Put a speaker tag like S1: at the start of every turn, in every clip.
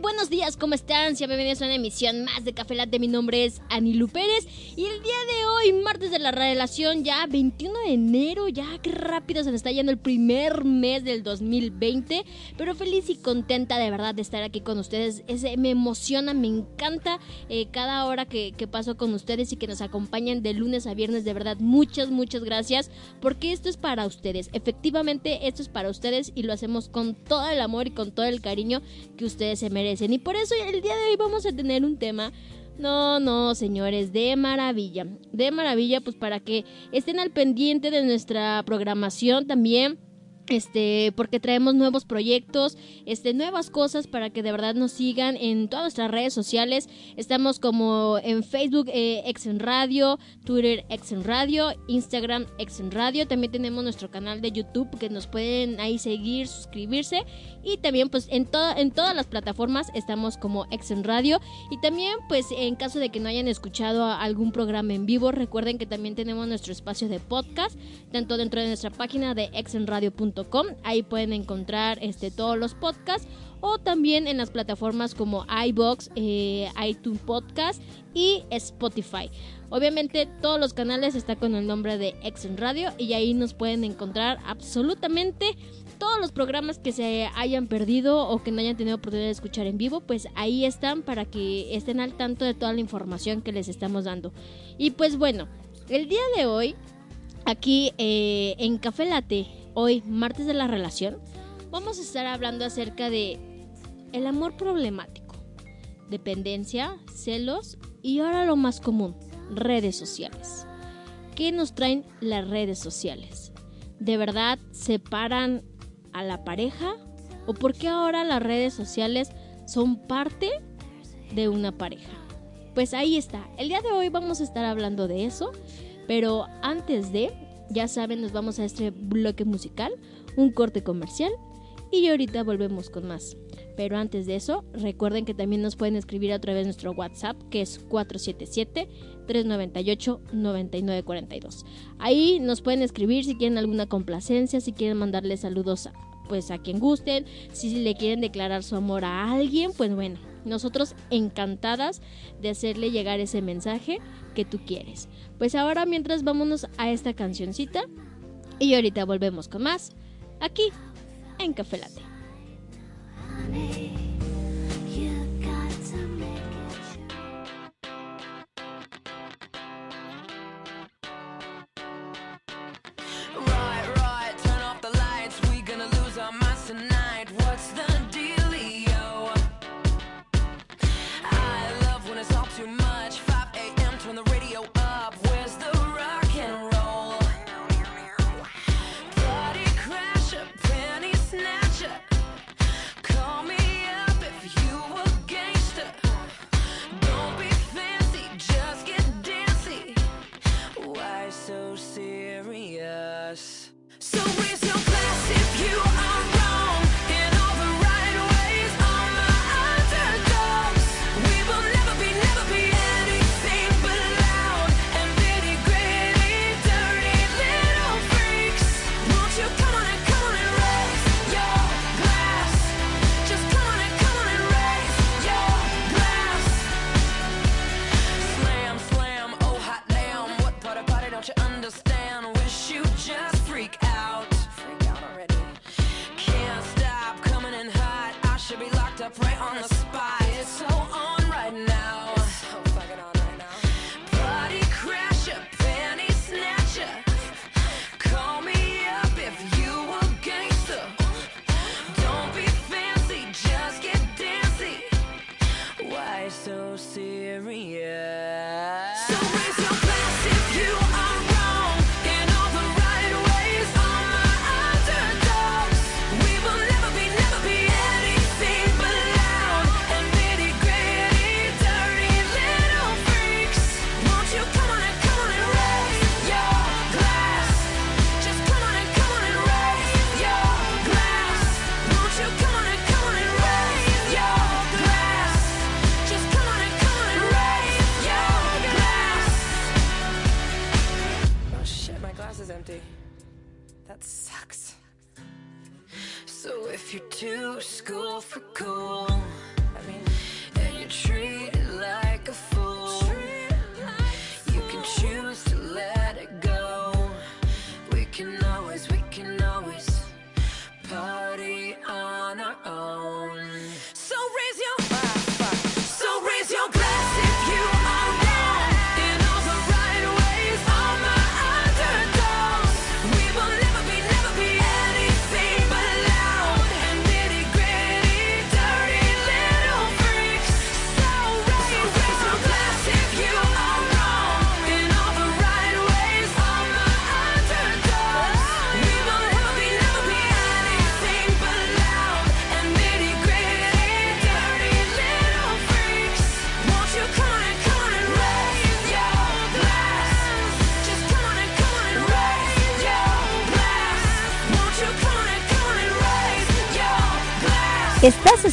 S1: Buenos días, ¿cómo están? Sean bienvenidos a una emisión más de Café Latte. Mi nombre es Anilu Pérez y el día de hoy, martes de la relación, ya 21 de enero, ya qué rápido se está yendo el primer mes del 2020, pero feliz y contenta de verdad de estar aquí con ustedes. me emociona, me encanta eh, cada hora que, que paso con ustedes y que nos acompañan de lunes a viernes. De verdad, muchas, muchas gracias porque esto es para ustedes. Efectivamente, esto es para ustedes y lo hacemos con todo el amor y con todo el cariño que ustedes se merecen. Y por eso el día de hoy vamos a tener un tema. No, no, señores, de maravilla. De maravilla, pues para que estén al pendiente de nuestra programación también este, porque traemos nuevos proyectos, este, nuevas cosas para que de verdad nos sigan en todas nuestras redes sociales. Estamos como en Facebook eh, Exen Radio, Twitter Exen Radio, Instagram Exen Radio. También tenemos nuestro canal de YouTube que nos pueden ahí seguir, suscribirse. Y también pues en, en todas las plataformas estamos como Exen Radio. Y también pues en caso de que no hayan escuchado algún programa en vivo, recuerden que también tenemos nuestro espacio de podcast, tanto dentro de nuestra página de exenradio.com Ahí pueden encontrar este, todos los podcasts o también en las plataformas como iBox, eh, iTunes Podcast y Spotify. Obviamente todos los canales están con el nombre de Exen Radio y ahí nos pueden encontrar absolutamente todos los programas que se hayan perdido o que no hayan tenido oportunidad de escuchar en vivo, pues ahí están para que estén al tanto de toda la información que les estamos dando. Y pues bueno, el día de hoy, aquí eh, en Café Late, Hoy, martes de la relación, vamos a estar hablando acerca de el amor problemático, dependencia, celos y ahora lo más común, redes sociales. ¿Qué nos traen las redes sociales? ¿De verdad separan a la pareja? ¿O por qué ahora las redes sociales son parte de una pareja? Pues ahí está. El día de hoy vamos a estar hablando de eso. Pero antes de, ya saben, nos vamos a este bloque musical, un corte comercial y ahorita volvemos con más. Pero antes de eso, recuerden que también nos pueden escribir a través de nuestro WhatsApp, que es 477-398-9942. Ahí nos pueden escribir si quieren alguna complacencia, si quieren mandarle saludos a, pues a quien gusten, si le quieren declarar su amor a alguien, pues bueno, nosotros encantadas de hacerle llegar ese mensaje que tú quieres. Pues ahora mientras vámonos a esta cancioncita y ahorita volvemos con más aquí en Café Latte.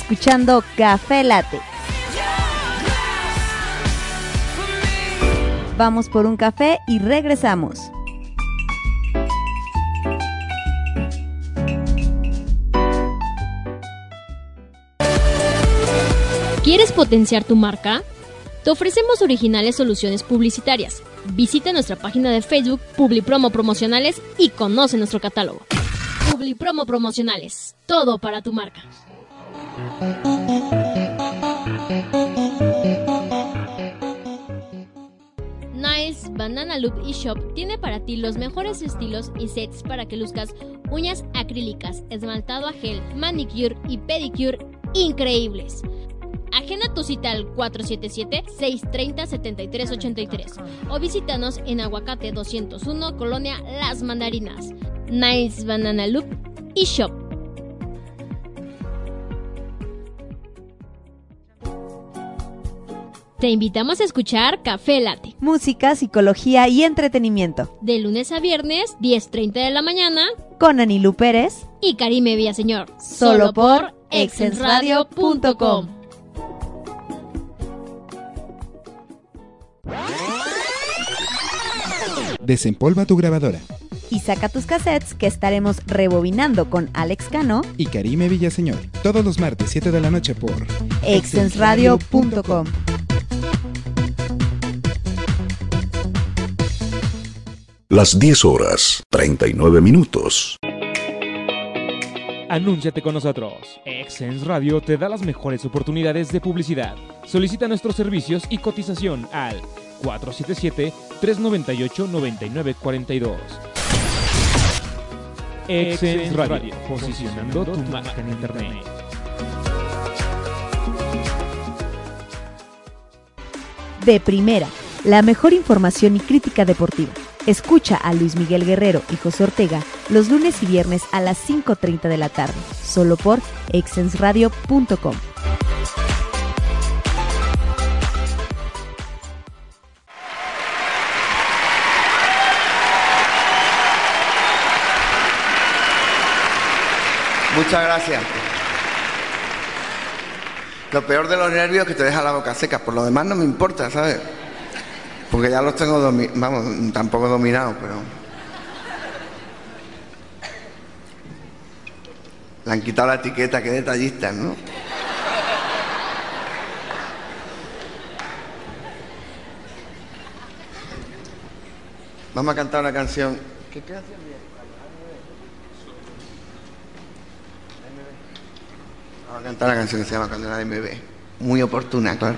S2: Escuchando Café
S3: me.
S2: Vamos por un café y regresamos.
S1: ¿Quieres potenciar tu marca? Te ofrecemos originales soluciones publicitarias. Visita nuestra página de Facebook Publipromo Promocionales y conoce nuestro catálogo. Publipromo Promocionales, todo para tu marca. Nice Banana Loop eShop tiene para ti los mejores estilos y sets para que luzcas uñas acrílicas, esmaltado a gel, manicure y pedicure increíbles. Agenda tu cita al 477-630-7383 o visítanos en Aguacate 201, Colonia Las Mandarinas. Nice Banana Loop eShop. Te invitamos a escuchar Café Late.
S2: Música, psicología y entretenimiento.
S1: De lunes a viernes, 10.30 de la mañana.
S2: Con Anilú Pérez.
S1: Y Karime Villaseñor.
S2: Solo por exensradio.com.
S4: Desempolva tu grabadora.
S2: Y saca tus cassettes que estaremos rebobinando con Alex Cano.
S4: Y Karime Villaseñor. Todos los martes 7 de la noche por
S2: exensradio.com.
S5: Las 10 horas, 39 minutos.
S6: Anúnciate con nosotros. Exens Radio te da las mejores oportunidades de publicidad. Solicita nuestros servicios y cotización al 477-398-9942. Exens Radio, posicionando tu marca en Internet.
S2: De primera, la mejor información y crítica deportiva. Escucha a Luis Miguel Guerrero y José Ortega los lunes y viernes a las 5.30 de la tarde, solo por exensradio.com.
S7: Muchas gracias. Lo peor de los nervios es que te deja la boca seca. Por lo demás no me importa, ¿sabes? Porque ya los tengo dominados. Vamos, tampoco dominados, pero. Le han quitado la etiqueta, qué detallistas, ¿no? Vamos a cantar una canción. ¿Qué canción? Vamos a cantar una canción que se llama Cuando nadie me ve. Muy oportuna, claro.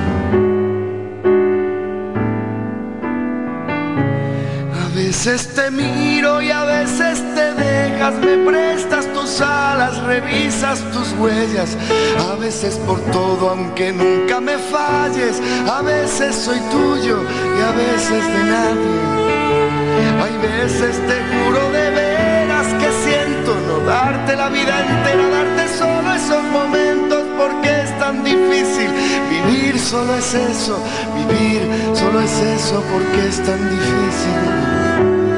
S7: Veces te miro y a veces te dejas, me prestas tus alas, revisas tus huellas, a veces por todo aunque nunca me falles, a veces soy tuyo y a veces de nadie. Hay veces te juro de veras que siento no darte la vida entera, darte solo esos momentos tan difícil. Vivir solo es eso, vivir solo es eso porque es tan difícil.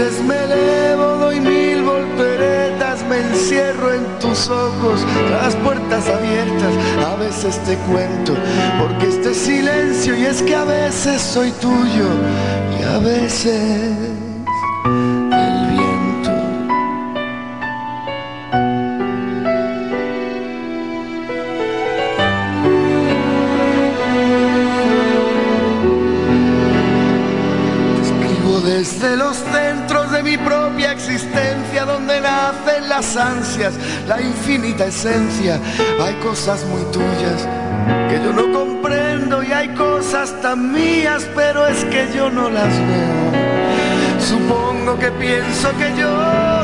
S7: Veces me elevo, doy mil volteretas, me encierro en tus ojos, las puertas abiertas. A veces te cuento, porque este silencio, y es que a veces soy tuyo, y a veces la infinita esencia. Hay cosas muy tuyas que yo no comprendo y hay cosas tan mías, pero es que yo no las veo. Supongo que pienso que yo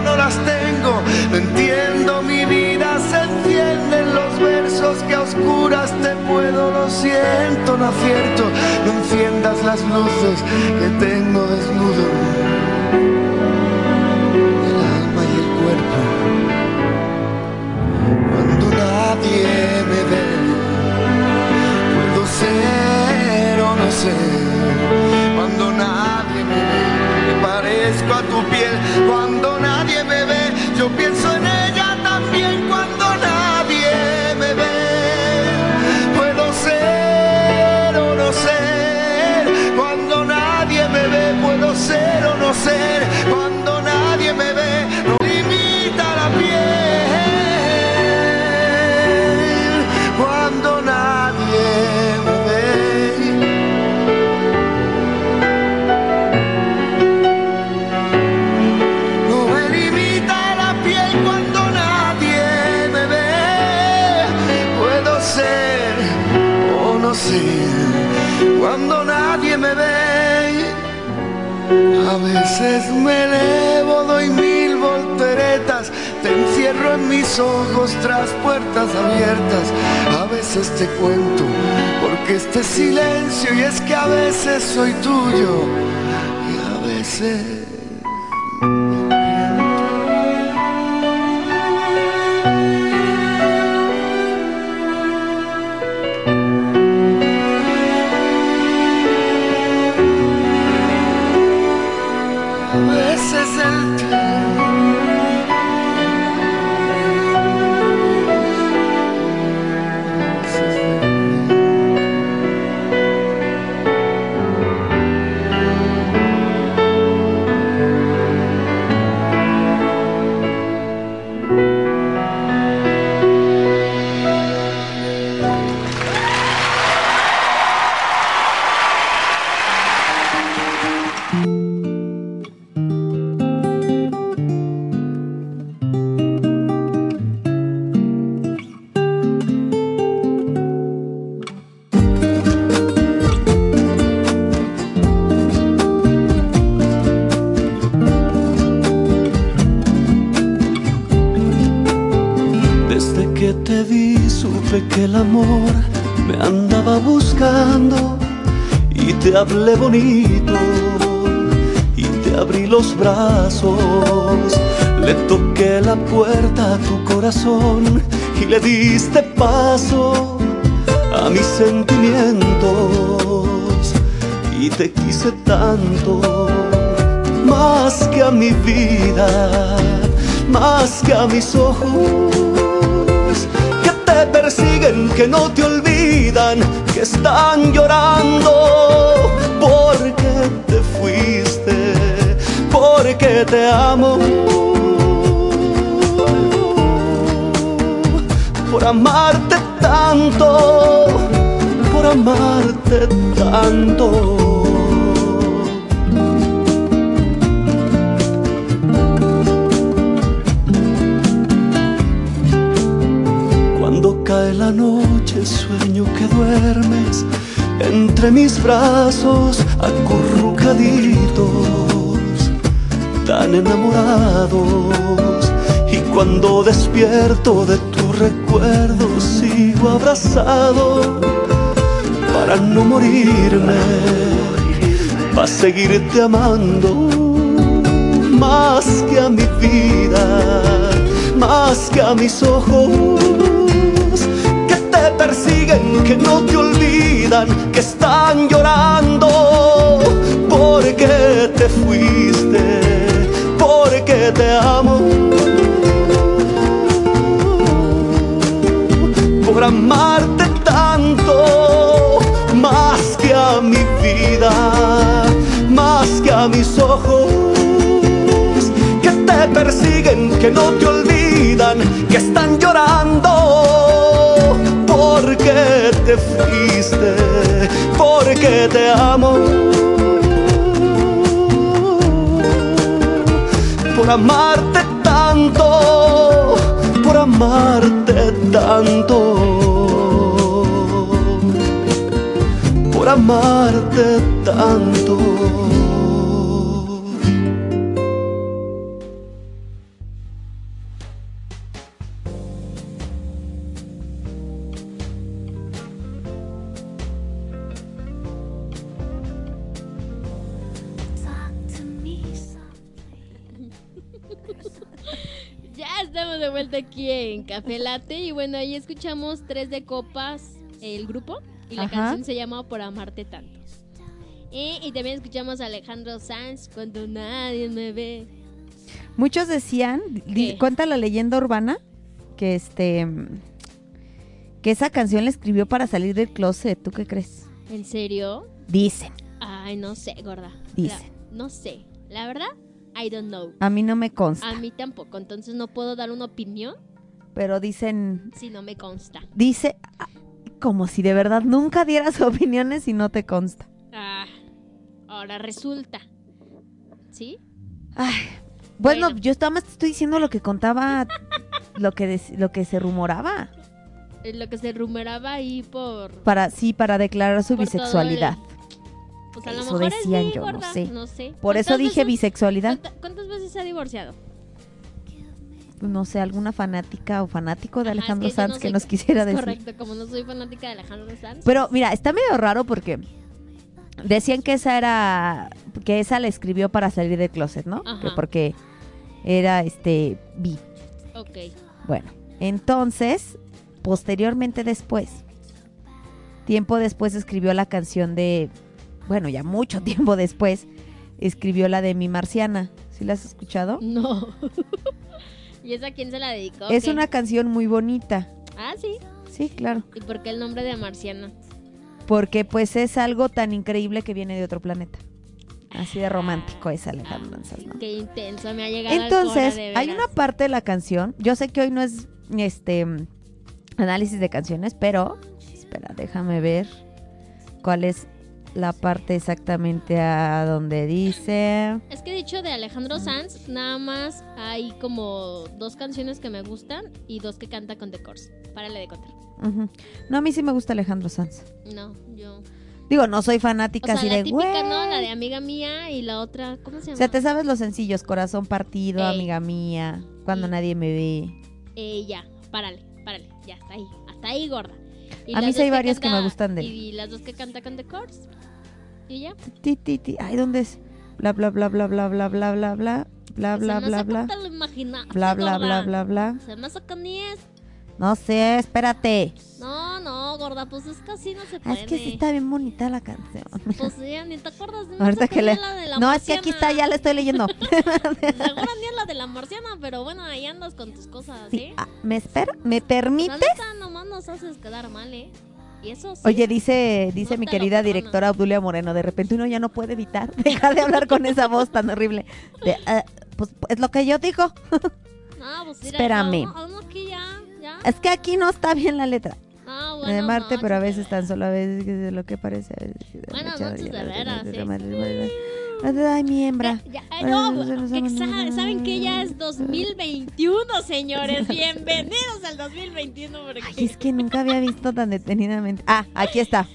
S7: no las tengo, no entiendo mi vida, se encienden los versos que a oscuras te puedo, lo siento, no acierto, no enciendas las luces que tengo desnudo, nadie me ve, puedo ser o no ser, cuando nadie me ve me parezco a tu piel cuando nadie me ve. Yo pienso en ella también cuando nadie me ve. Puedo ser o no ser cuando nadie me ve. Puedo ser o no ser A veces me elevo, doy mil volteretas, te encierro en mis ojos tras puertas abiertas. A veces te cuento, porque este silencio y es que a veces soy tuyo y a veces...
S8: paso a mis sentimientos y te quise tanto más que a mi vida, más que a mis ojos que te persiguen, que no te olvidan, que están llorando porque te fuiste, porque te amo. Por amarte tanto, por amarte tanto. Cuando cae la noche sueño que duermes entre mis brazos acurrucaditos, tan enamorados. Y cuando despierto de tu recuerdo sigo abrazado para no morirme, para seguirte amando más que a mi vida, más que a mis ojos que te persiguen, que no te olvidan, que están llorando porque te fuiste, porque te amo. Por amarte tanto, más que a mi vida, más que a mis ojos que te persiguen, que no te olvidan, que están llorando porque te fuiste, porque te amo. Por amarte tanto, por amarte tanto, por amarte tanto.
S1: Ya estamos de vuelta aquí en Café Latte bueno, ahí escuchamos Tres de Copas, el grupo, y la
S2: Ajá.
S1: canción se llama Por Amarte Tanto. Y, y también escuchamos a Alejandro Sanz, Cuando Nadie Me Ve.
S2: Muchos decían, di- cuenta la leyenda urbana, que este que esa canción la escribió para salir del closet. ¿Tú qué crees?
S1: ¿En serio?
S2: Dicen.
S1: Ay, no sé, gorda.
S2: Dicen.
S1: La- no sé. La verdad, I don't know.
S2: A mí no me consta,
S1: A mí tampoco, entonces no puedo dar una opinión
S2: pero dicen,
S1: si no me consta.
S2: dice ah, como si de verdad nunca dieras opiniones y no te consta.
S1: Ah, ahora resulta. ¿Sí?
S2: Ay, bueno,
S1: Bueno.
S2: yo estaba más te estoy diciendo lo que contaba, lo que lo que se rumoraba
S1: Eh, Lo que se rumoraba ahí por...
S2: para sí para declarar su bisexualidad.
S1: Pues a lo
S2: Eso
S1: mejor es
S2: decían,
S1: bi,
S2: yo no
S1: gorda,
S2: sé.
S1: No sé.
S2: Por eso
S1: ¿Cuántas
S2: dije
S1: veces-
S2: bisexualidad.
S1: ¿cuánta- ¿Cuántas veces se ha divorciado?
S2: No sé, alguna fanática o fanático de
S1: Ajá, es
S2: Alejandro
S1: que
S2: Sanz
S1: no
S2: que nos quisiera
S1: es
S2: decir.
S1: Correcto, como no soy fanática de Alejandro Sanz.
S2: Pero mira, está medio raro porque decían que esa era que esa la escribió para salir del closet, ¿no? Que porque era este bi.
S1: Ok.
S2: Bueno, entonces, posteriormente después, tiempo después escribió la canción de, bueno, ya mucho tiempo después, escribió la de Mi Marciana. ¿Sí la has escuchado?
S1: No. ¿Y esa quién se la dedicó?
S2: Es una canción muy bonita.
S1: Ah, sí.
S2: Sí, claro.
S1: ¿Y por qué el nombre de Marciana?
S2: Porque pues es algo tan increíble que viene de otro planeta. Así de romántico es Alejandro Sanz, ¿no?
S1: Qué intenso me ha llegado al
S2: Entonces,
S1: cora, de
S2: hay una parte de la canción, yo sé que hoy no es este análisis de canciones, pero espera, déjame ver cuál es la parte exactamente a donde dice.
S1: Es que dicho de Alejandro Sanz, nada más hay como dos canciones que me gustan y dos que canta con The Course. Párale de contar.
S2: No, a mí sí me gusta Alejandro Sanz.
S1: No, yo.
S2: Digo, no soy
S1: O
S2: fanática
S1: sea,
S2: así
S1: la
S2: de
S1: típica,
S2: güey.
S1: ¿no? La de amiga mía y la otra, ¿cómo se llama?
S2: O sea, te sabes los sencillos, corazón partido,
S1: Ey.
S2: amiga mía, cuando nadie me ve.
S1: Eh, ya, párale, párale, ya, hasta ahí, hasta ahí, gorda.
S2: A mí sí hay varias que me gustan de él.
S1: Y las dos que canta con The Course. Y ya.
S2: Ti, ti, ti. Ay, ¿dónde es? Bla, bla, bla, bla, bla, bla, bla, bla, bla, bla, bla, bla, bla, bla, bla, bla, bla, bla.
S1: Se me ni es.
S2: No sé, espérate.
S1: No, no, gorda, pues es que así no se
S2: Ah,
S1: puede.
S2: Es que sí está bien bonita la canción.
S1: Pues sí, ni te acuerdas de
S2: Ahorita que le...
S1: la de la
S2: No, es que aquí está, ya la estoy leyendo.
S1: Seguro ni es la de la marciana, pero bueno, ahí andas con tus cosas,
S2: Sí,
S1: ¿eh?
S2: ah, ¿Me espera? ¿Me
S1: La
S2: permite?
S1: neta, nomás nos haces quedar mal, ¿eh? Y eso sí.
S2: Oye, dice, dice
S1: No
S2: mi querida directora Obdulia Moreno, de repente uno ya no puede evitar dejar de hablar con esa voz tan horrible. De, "Ah, pues es lo que yo digo.
S1: No, pues mira,
S2: Espérame.
S1: No, no, aquí ya, ya.
S2: Es que aquí no está bien la letra. De Marte, pero a veces tan solo a veces que de lo que parece. a veces de
S1: Buenas
S2: mucha
S1: noches, de
S2: variedad,
S1: veras.
S2: Ay, mi hembra.
S1: Ya, ya, no, que sa- saben que ya es 2021, señores. Bienvenidos al 2021. Porque...
S2: Ay, es que nunca había visto tan detenidamente. Ah, aquí está.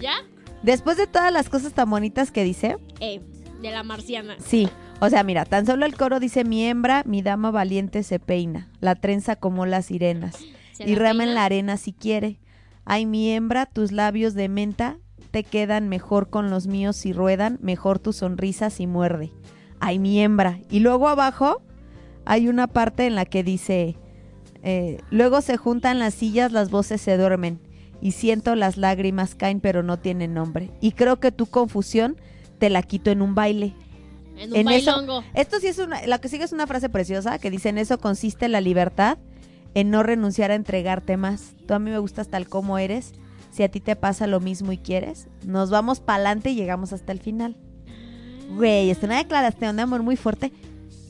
S1: ¿Ya?
S2: Después de todas las cosas tan bonitas que dice,
S1: Eh, de la marciana.
S2: sí. O sea, mira, tan solo el coro dice mi hembra, mi dama valiente se peina, la trenza como las sirenas,
S1: ¿Se
S2: y rama en la arena si quiere. Ay, mi hembra, tus labios de menta te quedan mejor con los míos si ruedan, mejor tu sonrisa si muerde. Ay, mi hembra. Y luego abajo hay una parte en la que dice, eh, luego se juntan las sillas, las voces se duermen, y siento las lágrimas caen pero no tienen nombre. Y creo que tu confusión te la quito en un baile.
S1: En un
S2: En eso-. Esto sí es una, la que sigue es una frase preciosa que dice, en eso consiste la libertad, en no renunciar a entregarte más. Tú a mí me gustas tal como eres. Si a ti te pasa lo mismo y quieres, nos vamos para adelante y llegamos hasta el final. Güey, es una declaración de amor muy fuerte.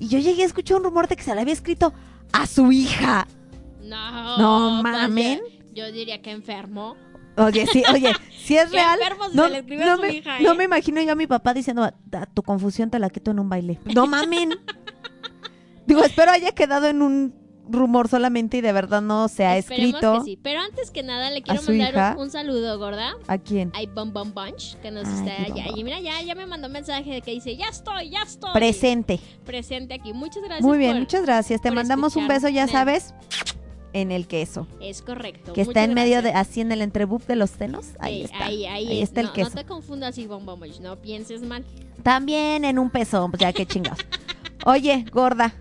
S2: Y yo llegué a escuchar un rumor de que se le había escrito a su hija.
S1: No,
S2: No
S1: pues,
S2: mamen.
S1: Yo, yo diría que enfermo.
S2: Oye, sí, oye, si es real.
S1: si
S2: No,
S1: se le escribió a
S2: no
S1: su
S2: me,
S1: hija,
S2: no
S1: ¿eh?
S2: me imagino yo a mi papá diciendo, "Ah, tu confusión te la quito en un baile. No mamen. Digo, espero haya quedado en un rumor solamente y de verdad no se ha
S1: Esperemos
S2: escrito.
S1: que sí. Pero antes que nada, le quiero mandar
S2: hija.
S1: un, un saludo, gorda.
S2: ¿A quién?
S1: Hay Bum Bum Bunch, que nos
S2: Ay,
S1: está allá. Y mira, ya, ya me mandó un mensaje de que dice, ya estoy, ya estoy.
S2: Presente.
S1: Presente aquí. Muchas gracias.
S2: Muy bien,
S1: por-
S2: muchas gracias. Te mandamos un beso, ya sabes, en el queso.
S1: Es correcto.
S2: Que está en medio de, así en el entrebuf de los senos. Ahí
S1: Sí,
S2: está.
S1: Ahí, ahí,
S2: Ahí
S1: es.
S2: está el queso.
S1: No te confundas Bum Bunch, no pienses mal.
S2: También en un peso, pues ya qué chingados. Oye, gorda.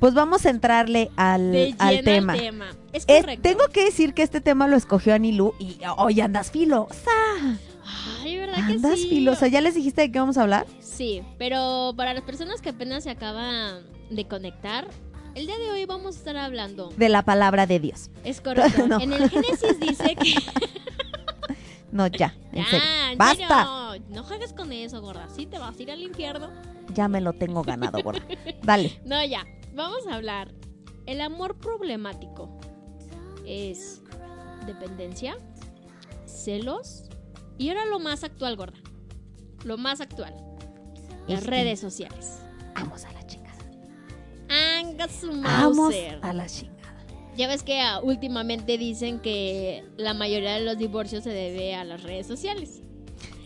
S2: Pues vamos a entrarle al,
S1: De
S2: al tema.
S1: al tema. Es
S2: tengo que decir que este tema lo escogió Anilú y hoy andas filosa.
S1: Ay, ¿verdad que
S2: Andas
S1: sí?
S2: filosa. ¿Ya les dijiste de qué vamos a hablar?
S1: Sí, pero para las personas que apenas se acaban de conectar, el día de hoy vamos a estar hablando.
S2: De la palabra de Dios.
S1: Es correcto.
S2: No.
S1: En el Génesis dice que.
S2: No, ya, en
S1: Ya,
S2: serio.
S1: en
S2: Basta.
S1: serio, No juegues con eso, gorda. Sí, te vas a ir al infierno.
S2: Ya me lo tengo ganado, gorda. Dale.
S1: No, ya. Vamos a hablar. El amor problemático es dependencia, celos y ahora lo más actual, gorda. Lo más actual. Las
S2: Este.
S1: redes sociales.
S2: Vamos a la chingada. Vamos a la chingada.
S1: Ya ves que ah, últimamente dicen que la mayoría de los divorcios se debe a las redes sociales.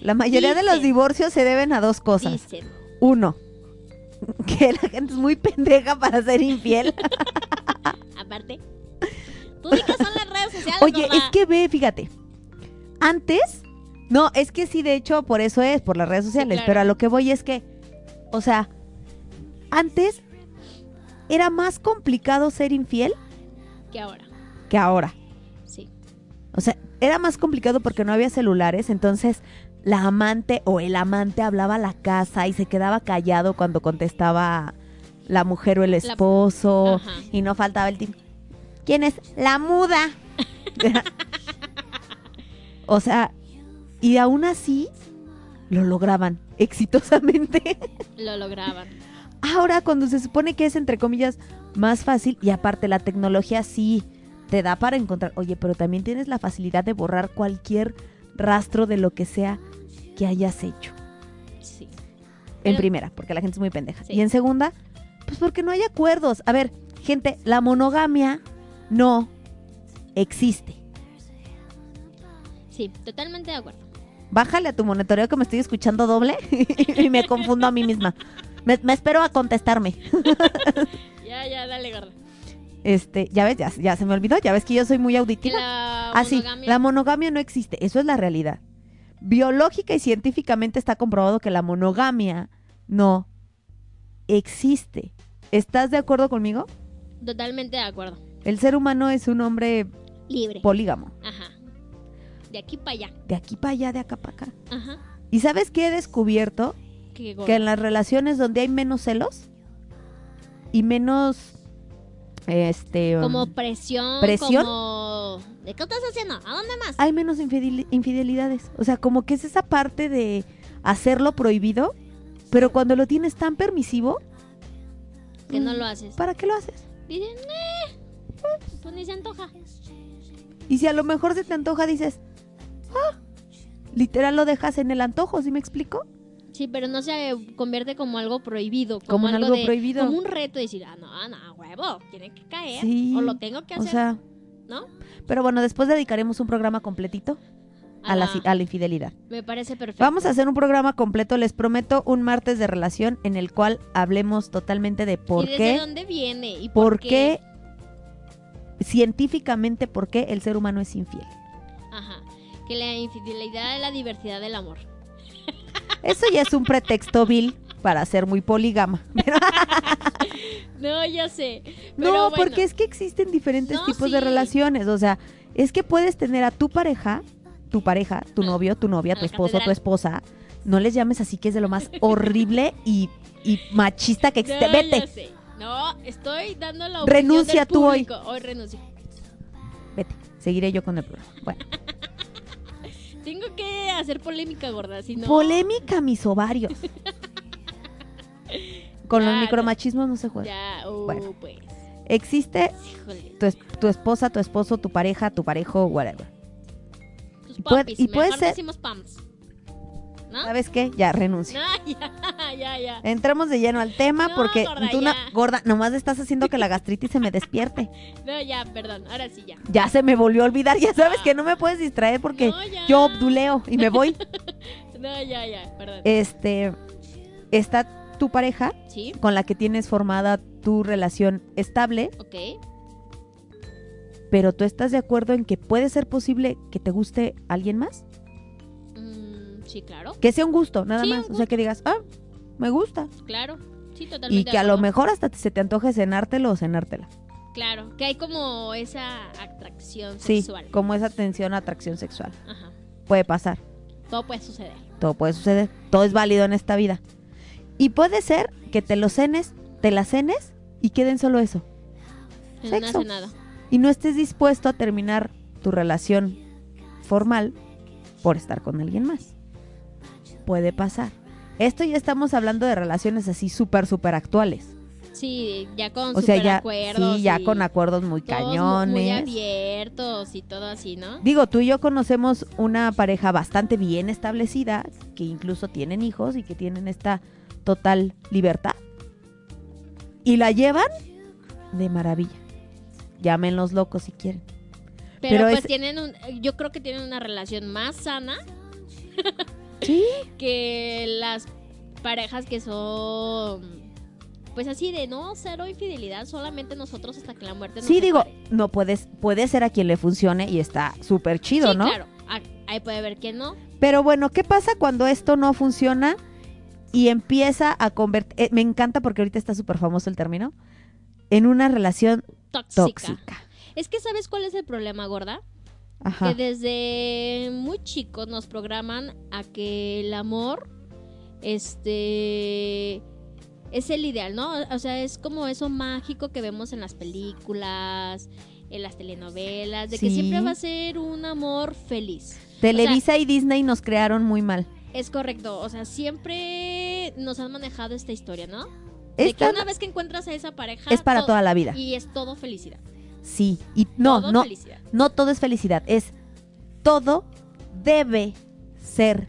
S2: La mayoría de los divorcios se deben a dos cosas.
S1: Dicen.
S2: Uno, que la gente es muy pendeja para ser infiel.
S1: Aparte. Tú di que son las redes sociales.
S2: Oye, es que ve, fíjate. Antes, no, es que sí, de hecho, por eso es, por las redes sociales.
S1: claro.
S2: Pero a lo que voy es que, o sea, antes era más complicado ser infiel
S1: Que ahora.
S2: que ahora.
S1: Sí.
S2: O sea, era más complicado porque no había celulares, entonces la amante o el amante hablaba a la casa y se quedaba callado cuando contestaba la mujer o el esposo y no faltaba el tipo. ¿Quién es? La muda. o sea, y aún así lo lograban exitosamente.
S1: Lo lograban.
S2: Ahora, cuando se supone que es, entre comillas, más fácil, y aparte la tecnología sí te da para encontrar, oye, pero también tienes la facilidad de borrar cualquier rastro de lo que sea que hayas hecho.
S1: Sí.
S2: En
S1: Pero-
S2: primera, porque la gente es muy pendeja.
S1: Sí.
S2: Y en segunda, pues porque no hay acuerdos. A ver, gente, la monogamia no existe.
S1: Sí, totalmente de acuerdo.
S2: Bájale a tu monitoreo que me estoy escuchando doble y me confundo a mí misma. Me, me espero a contestarme.
S1: Ya, ya, dale, gorda.
S2: Este, ya ves, ya, ya se me olvidó, ya ves que yo soy muy auditiva.
S1: la
S2: Ah,
S1: monogamia-
S2: la monogamia no existe, eso es la realidad. Biológica y científicamente está comprobado que la monogamia no existe. ¿Estás de acuerdo conmigo?
S1: Totalmente de acuerdo.
S2: El ser humano es un hombre
S1: Libre.
S2: polígamo,
S1: Ajá. De aquí para allá.
S2: de aquí para allá, de acá para acá.
S1: Ajá.
S2: ¿Y sabes qué he descubierto?
S1: Qué.
S2: Que en las relaciones donde hay menos celos y menos este um,
S1: Como presión.
S2: ¿Presión?
S1: Como ¿De qué estás haciendo? ¿A dónde más?
S2: hay menos infidel- infidelidades. O sea, como que es esa parte de hacerlo prohibido, pero cuando lo tienes tan permisivo,
S1: Que no
S2: mm,
S1: lo haces.
S2: ¿Para qué lo haces?
S1: Dicen, eh, pues ni se antoja.
S2: Y si a lo mejor se te antoja, dices, ah, literal lo dejas en el antojo, ¿sí me explico?
S1: Sí, pero no se convierte como algo prohibido. Como,
S2: Como algo
S1: de-
S2: prohibido.
S1: Como un reto, decir, ah, no, no, huevo, tiene que caer.
S2: Sí.
S1: O lo tengo que
S2: O
S1: hacer,
S2: sea,
S1: ¿no?
S2: pero bueno, después dedicaremos un programa completito a la,
S1: Ajá.
S2: a la infidelidad.
S1: Me parece perfecto.
S2: Vamos a hacer un programa completo, les prometo, un martes de relación en el cual hablemos totalmente de por
S1: ¿Y desde
S2: qué,
S1: dónde viene? ¿Y
S2: por qué, científicamente, por qué el ser humano es infiel.
S1: Ajá. Que la infidelidad es la diversidad del amor.
S2: Eso ya es un pretexto vil para ser muy polígama.
S1: No, ya sé. Pero
S2: no,
S1: bueno,
S2: porque es que existen diferentes
S1: No,
S2: tipos de relaciones. O sea, es que puedes tener a tu pareja, tu pareja, tu novio, tu novia,
S1: A
S2: tu esposo, tu esposa. No les llames así que es de lo más horrible y, y machista que existe.
S1: No, ya
S2: Vete,
S1: sé. No, estoy dando la opinión
S2: Renuncia
S1: del
S2: tú hoy.
S1: Hoy renuncio.
S2: vete. Seguiré yo con el programa. Bueno,
S1: Tengo que hacer polémica, gorda, si no...
S2: polémica mis ovarios. Con
S1: Ya,
S2: los
S1: no.
S2: micromachismos no se juega.
S1: Ya, uh,
S2: Bueno.
S1: pues.
S2: Existe tu, es- tu esposa, tu esposo, tu pareja, tu parejo, whatever.
S1: Tus
S2: Y puede- y puede ser-
S1: decimos pams. ¿No?
S2: ¿Sabes qué? Ya renuncio.
S1: No, ya, ya, ya.
S2: Entremos de lleno al tema
S1: No,
S2: porque
S1: gorda,
S2: tú,
S1: ya.
S2: gorda, nomás estás haciendo que la gastritis se me despierte.
S1: No, ya, perdón. Ahora sí, ya.
S2: Ya se me volvió a olvidar, ya sabes que no me puedes distraer porque
S1: ya.
S2: yo obduleo y me voy.
S1: No, ya, ya, perdón.
S2: Este, está tu pareja
S1: Sí,
S2: con la que tienes formada tu relación estable,
S1: ok.
S2: pero tú estás de acuerdo en que puede ser posible que te guste alguien más,
S1: Mm, sí, claro,
S2: que sea un gusto, nada
S1: Sí,
S2: más, o sea que digas, ah, me gusta
S1: claro. Sí, totalmente.
S2: y que a lo mejor hasta se te antoje cenártelo o cenártela.
S1: Claro, que hay como esa atracción
S2: Sí,
S1: sexual.
S2: como esa tensión, atracción sexual.
S1: Ajá.
S2: Puede pasar.
S1: Todo puede suceder.
S2: Todo puede suceder. Todo es válido en esta vida. Y puede ser que te lo cenes, te la cenes y queden solo eso.
S1: No
S2: Sexo.
S1: hace nada.
S2: Y no estés dispuesto a terminar tu relación formal por estar con alguien más. Puede pasar. Esto ya estamos hablando de relaciones así súper, súper actuales.
S1: Sí, ya con
S2: O sea, ya,
S1: superacuerdos
S2: sí, ya
S1: y
S2: con acuerdos muy
S1: todos
S2: cañones.
S1: Muy abiertos y todo así, ¿no?
S2: Digo, tú y yo conocemos una pareja bastante bien establecida, que incluso tienen hijos y que tienen esta total libertad. Y la llevan de maravilla. Llámenlos locos si quieren.
S1: Pero,
S2: pero
S1: pues
S2: es-
S1: tienen un, yo creo que tienen una relación más sana
S2: Sí.
S1: que las parejas que son pues así de no cero infidelidad, solamente nosotros hasta que la muerte nos
S2: Sí, digo, no puedes, puede ser a quien le funcione y está súper chido,
S1: sí,
S2: ¿no?
S1: claro. Ah, Ahí puede ver que no.
S2: Pero bueno, ¿qué pasa cuando esto no funciona y empieza a convertir, me encanta porque ahorita está súper famoso el término, en una relación
S1: Tóxica.
S2: tóxica?
S1: Es que ¿sabes cuál es el problema, gorda?
S2: Ajá.
S1: Que desde muy chicos nos programan a que el amor este es el ideal, ¿no? O sea, es como eso mágico que vemos en las películas, en las telenovelas, de que siempre va a ser un amor feliz.
S2: Televisa y Disney nos crearon muy mal.
S1: Es correcto, o sea, siempre nos han manejado esta historia, ¿no? De
S2: Esta
S1: que una vez que encuentras a esa pareja
S2: es para
S1: todo-
S2: toda la vida.
S1: y es todo felicidad.
S2: Sí, y no,
S1: todo
S2: no,
S1: felicidad.
S2: no todo es felicidad, es todo debe ser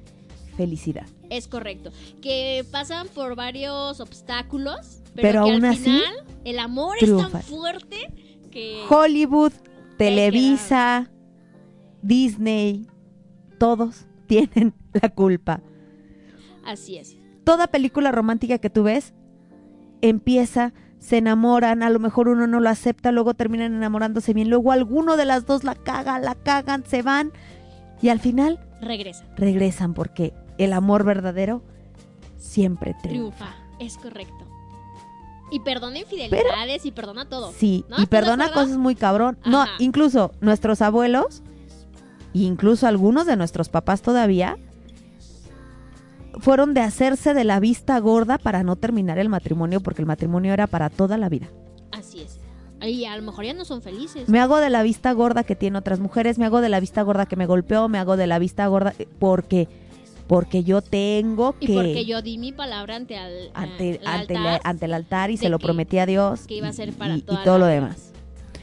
S2: felicidad.
S1: Es correcto. Que pasan por varios obstáculos, pero,
S2: Pero
S1: que
S2: aún
S1: al
S2: así,
S1: final el amor es tan fuerte que
S2: Hollywood, Televisa, Disney, todos tienen la culpa.
S1: así es.
S2: Toda película romántica que tú ves empieza, se enamoran, a lo mejor uno no lo acepta, luego terminan enamorándose bien, luego alguno de las dos la caga, la cagan, se van y al final
S1: Regresa,
S2: regresan porque el amor verdadero siempre triunfa.
S1: triunfa, es correcto. Y perdona infidelidades y perdona todo.
S2: Sí,
S1: ¿No?
S2: y
S1: ¿Estás de
S2: perdona cosas muy cabrón. No, incluso nuestros abuelos, incluso algunos de nuestros papás todavía, fueron de hacerse de la vista gorda para no terminar el matrimonio, porque el matrimonio era para toda la vida.
S1: Así es. Y a lo mejor ya no son felices.
S2: Me hago de la vista gorda que tiene otras mujeres, me hago de la vista gorda que me golpeó, me hago de la vista gorda eh, porque porque yo tengo que
S1: Y porque yo di mi palabra ante, al,
S2: ante,
S1: al
S2: ante, el,
S1: altar,
S2: ante el altar y se lo prometí a Dios
S1: que iba a ser para
S2: y, y todo lo demás.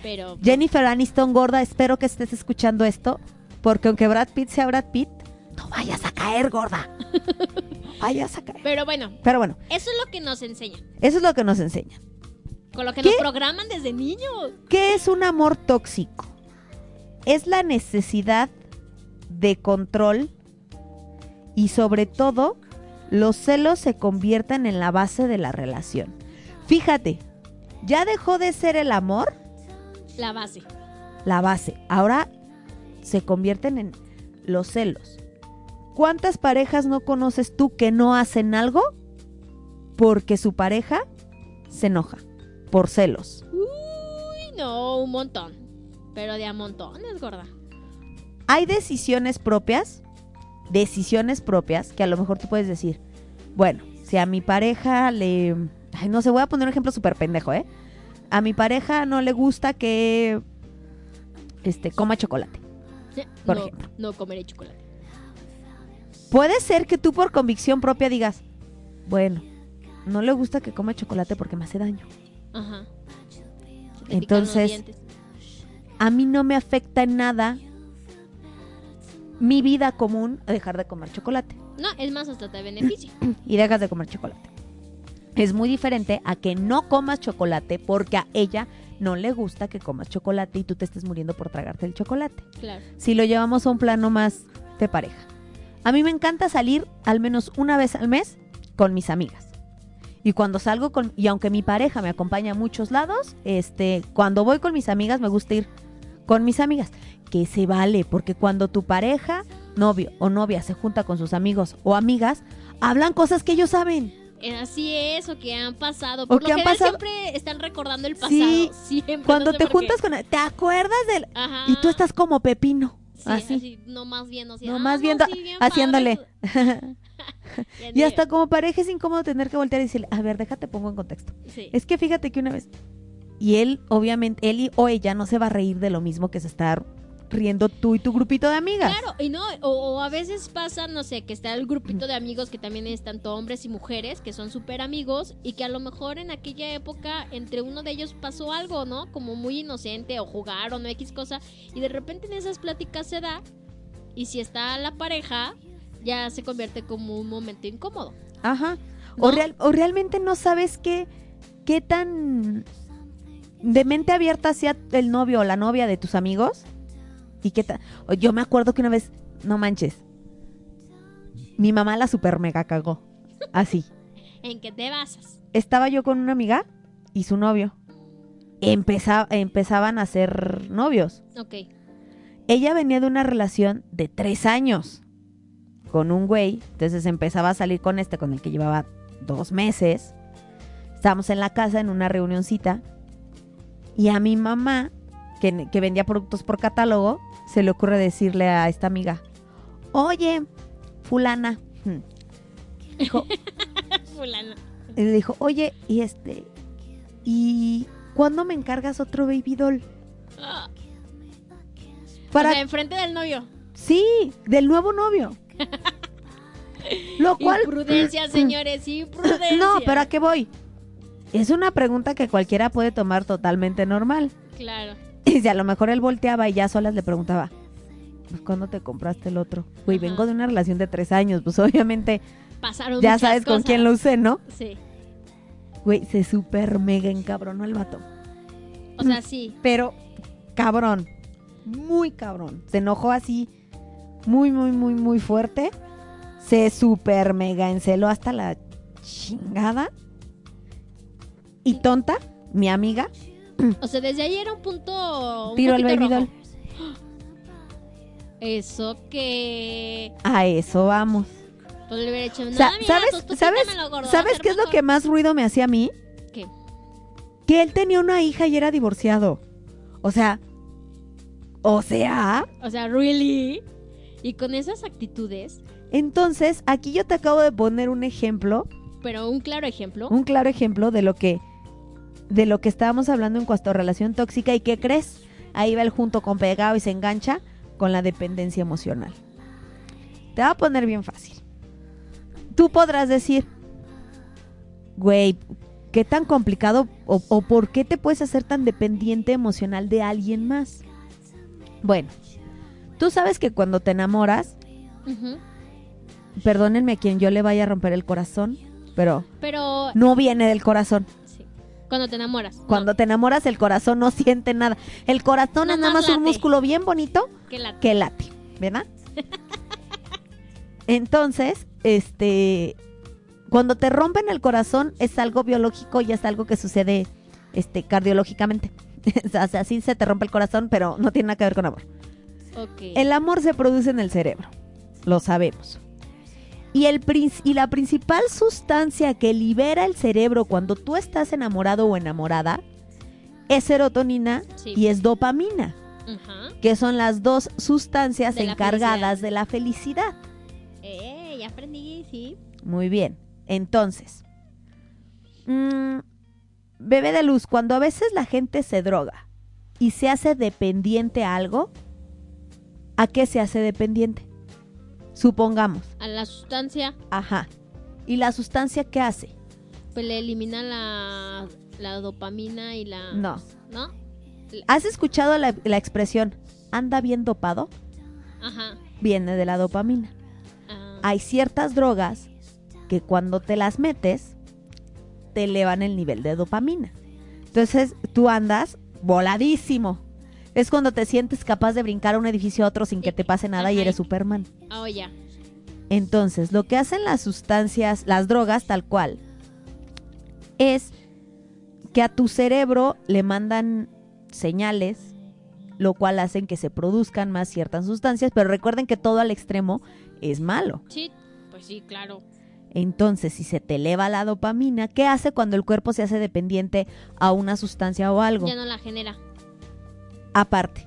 S1: Pero
S2: Jennifer Aniston gorda, espero que estés escuchando esto, porque aunque Brad Pitt sea Brad Pitt, no vayas a caer gorda. No vayas a caer.
S1: pero bueno,
S2: Pero bueno,
S1: eso es lo que nos enseñan.
S2: eso es lo que nos enseñan.
S1: Con lo que
S2: ¿Qué?
S1: nos programan desde niños.
S2: ¿Qué es un amor tóxico? Es la necesidad de control y sobre todo los celos se convierten en la base de la relación. Fíjate, ya dejó de ser el amor
S1: La base.
S2: la base. Ahora se convierten en los celos. ¿Cuántas parejas no conoces tú que no hacen algo porque su pareja se enoja por celos?
S1: Uy, no, un montón. Pero de a montones, gorda.
S2: Hay decisiones propias, decisiones propias que a lo mejor tú puedes decir, bueno, si a mi pareja le... Ay, no sé, voy a poner un ejemplo súper pendejo, ¿eh? A mi pareja no le gusta que este, coma chocolate. Por
S1: no,
S2: ejemplo.
S1: no comeré chocolate.
S2: Puede ser que tú por convicción propia digas, bueno, no le gusta que coma chocolate porque me hace daño.
S1: Ajá.
S2: Entonces-. A mí no me afecta en nada mi vida común a dejar de comer chocolate.
S1: No, es más, hasta te beneficia.
S2: y dejas de comer chocolate. Es muy diferente a que no comas chocolate porque a ella no le gusta que comas chocolate y tú te estés muriendo por tragarte el chocolate.
S1: Claro.
S2: Si lo llevamos a un plano más de pareja. A mí me encanta salir al menos una vez al mes con mis amigas. Y cuando salgo con y aunque mi pareja me acompaña a muchos lados, este, cuando voy con mis amigas me gusta ir con mis amigas, que se vale, porque cuando tu pareja, novio o novia se junta con sus amigos o amigas, hablan cosas que ellos saben.
S1: Así es, o que han pasado.
S2: O
S1: Por
S2: que
S1: lo
S2: han
S1: general
S2: pasado-
S1: siempre están recordando el pasado.
S2: Sí,
S1: Siempre.
S2: Cuando
S1: no sé
S2: te
S1: por qué.
S2: juntas con ¿te acuerdas del
S1: Ajá.
S2: y tú estás como pepino,
S1: Sí,
S2: así,
S1: así. no más viendo así.
S2: No
S1: ah,
S2: más viendo-
S1: sí, bien
S2: haciéndole. y hasta como pareja es incómodo tener que voltear y decirle, a ver, déjate pongo en contexto.
S1: Sí.
S2: Es que fíjate que una vez y él obviamente él y- o ella no se va a reír de lo mismo que se está riendo tú y tu grupito de amigas.
S1: Claro, y no, o, o a veces pasa, no sé, que está el grupito de amigos que también es tanto hombres y mujeres, que son súper amigos, y que a lo mejor en aquella época entre uno de ellos pasó algo, ¿no? Como muy inocente, o jugaron, o X cosa, y de repente en esas pláticas se da, y si está la pareja, ya se convierte como un momento incómodo.
S2: Ajá.
S1: ¿No?
S2: O, real- o realmente no sabes qué, qué tan de mente abierta sea el novio o la novia de tus amigos. Y qué tan... o Yo me acuerdo que una vez, no manches, mi mamá la super mega cagó. Así.
S1: ¿En qué te basas?
S2: Estaba yo con una amiga y su novio. Empeza- empezaban a ser novios.
S1: Ok.
S2: Ella venía de una relación de tres años con un güey. Entonces empezaba a salir con este, con el que llevaba dos meses. Estábamos en la casa en una reunioncita. Y a mi mamá, que, que vendía productos por catálogo, se le ocurre decirle a esta amiga: Oye, Fulana. hmm, Dijo,
S1: Fulano.
S2: y le dijo, oye, y este, ¿y cuándo me encargas otro baby doll?
S1: Ah,
S2: Para
S1: O sea, enfrente del novio.
S2: Sí, del nuevo novio. Lo cual.
S1: Imprudencia, señores, imprudencia.
S2: No, pero ¿a qué voy? Es una pregunta que cualquiera puede tomar totalmente normal.
S1: Claro.
S2: Y si a lo mejor él volteaba y ya solas le preguntaba, pues ¿cuándo te compraste el otro? Güey,
S1: Ajá.
S2: vengo de una relación de tres años, pues obviamente
S1: Pasaron
S2: ya sabes con quién lo usé, ¿no?
S1: Sí.
S2: Güey, se súper mega encabronó el vato.
S1: O sea, sí.
S2: Pero, cabrón, muy cabrón. Se enojó así, muy, muy, muy, muy fuerte. Se súper mega enceló hasta la chingada. Y tonta, mi amiga,
S1: O sea, desde ahí era un punto. Un
S2: el
S1: poquito
S2: baby
S1: rojo.
S2: doll.
S1: Eso que.
S2: A eso vamos.
S1: Pues le hubiera hecho.
S2: ¿Sabes, ¿sabes, ¿sabes qué es lo que más ruido me hacía a mí?
S1: ¿Qué?
S2: Que él tenía una hija y era divorciado. O sea, o sea,
S1: O sea, really. Y con esas actitudes,
S2: entonces aquí yo te acabo de poner un ejemplo
S1: pero un claro ejemplo.
S2: un claro ejemplo de lo que de lo que estábamos hablando en cuanto a relación tóxica y qué crees, ahí va el junto con pegado y se engancha con la dependencia emocional. Te va a poner bien fácil. Tú podrás decir, güey, ¿qué tan complicado o, o por qué te puedes hacer tan dependiente emocional de alguien más? Bueno, tú sabes que cuando te enamoras, perdónenme a quien yo le vaya a romper el corazón, pero
S1: Pero
S2: no viene del corazón.
S1: Cuando te enamoras. no,
S2: Cuando te enamoras, el corazón no siente nada. El corazón es nada
S1: más
S2: un
S1: late.
S2: músculo bien bonito
S1: que la
S2: que late, ¿verdad? Entonces, este, cuando te rompen el corazón es algo biológico y es algo que sucede, este, cardiológicamente. o sea, sí se te rompe el corazón, pero no tiene nada que ver con amor. El amor se produce en el cerebro, lo sabemos. Y, el, y la principal sustancia que libera el cerebro cuando tú estás enamorado o enamorada es serotonina
S1: Sí.
S2: y es dopamina, que son las dos sustancias
S1: De la
S2: encargadas de la felicidad.
S1: Eh, ya aprendí, sí.
S2: Muy bien. Entonces, mm, bebé de luz, cuando a veces la gente se droga y se hace dependiente a algo, ¿a qué se hace dependiente? Supongamos,
S1: A la sustancia,
S2: ajá. ¿Y la sustancia qué hace?
S1: pues le elimina la, la dopamina y la.
S2: No.
S1: ¿No?
S2: ¿Has escuchado la, la expresión anda bien dopado?
S1: Ajá.
S2: Viene de la dopamina.
S1: Ah,
S2: Hay ciertas drogas que cuando te las metes, te elevan el nivel de dopamina. Entonces tú andas voladísimo. Es cuando te sientes capaz de brincar a un edificio a otro sin que te pase nada y eres Superman.
S1: ah, oh, ya.
S2: Entonces, lo que hacen las sustancias, las drogas tal cual, es que a tu cerebro le mandan señales, lo cual hacen que se produzcan más ciertas sustancias, pero recuerden que todo al extremo es malo.
S1: Sí, pues sí, claro.
S2: Entonces, si se te eleva la dopamina, ¿qué hace cuando el cuerpo se hace dependiente a una sustancia o algo?
S1: Ya no la genera.
S2: Aparte.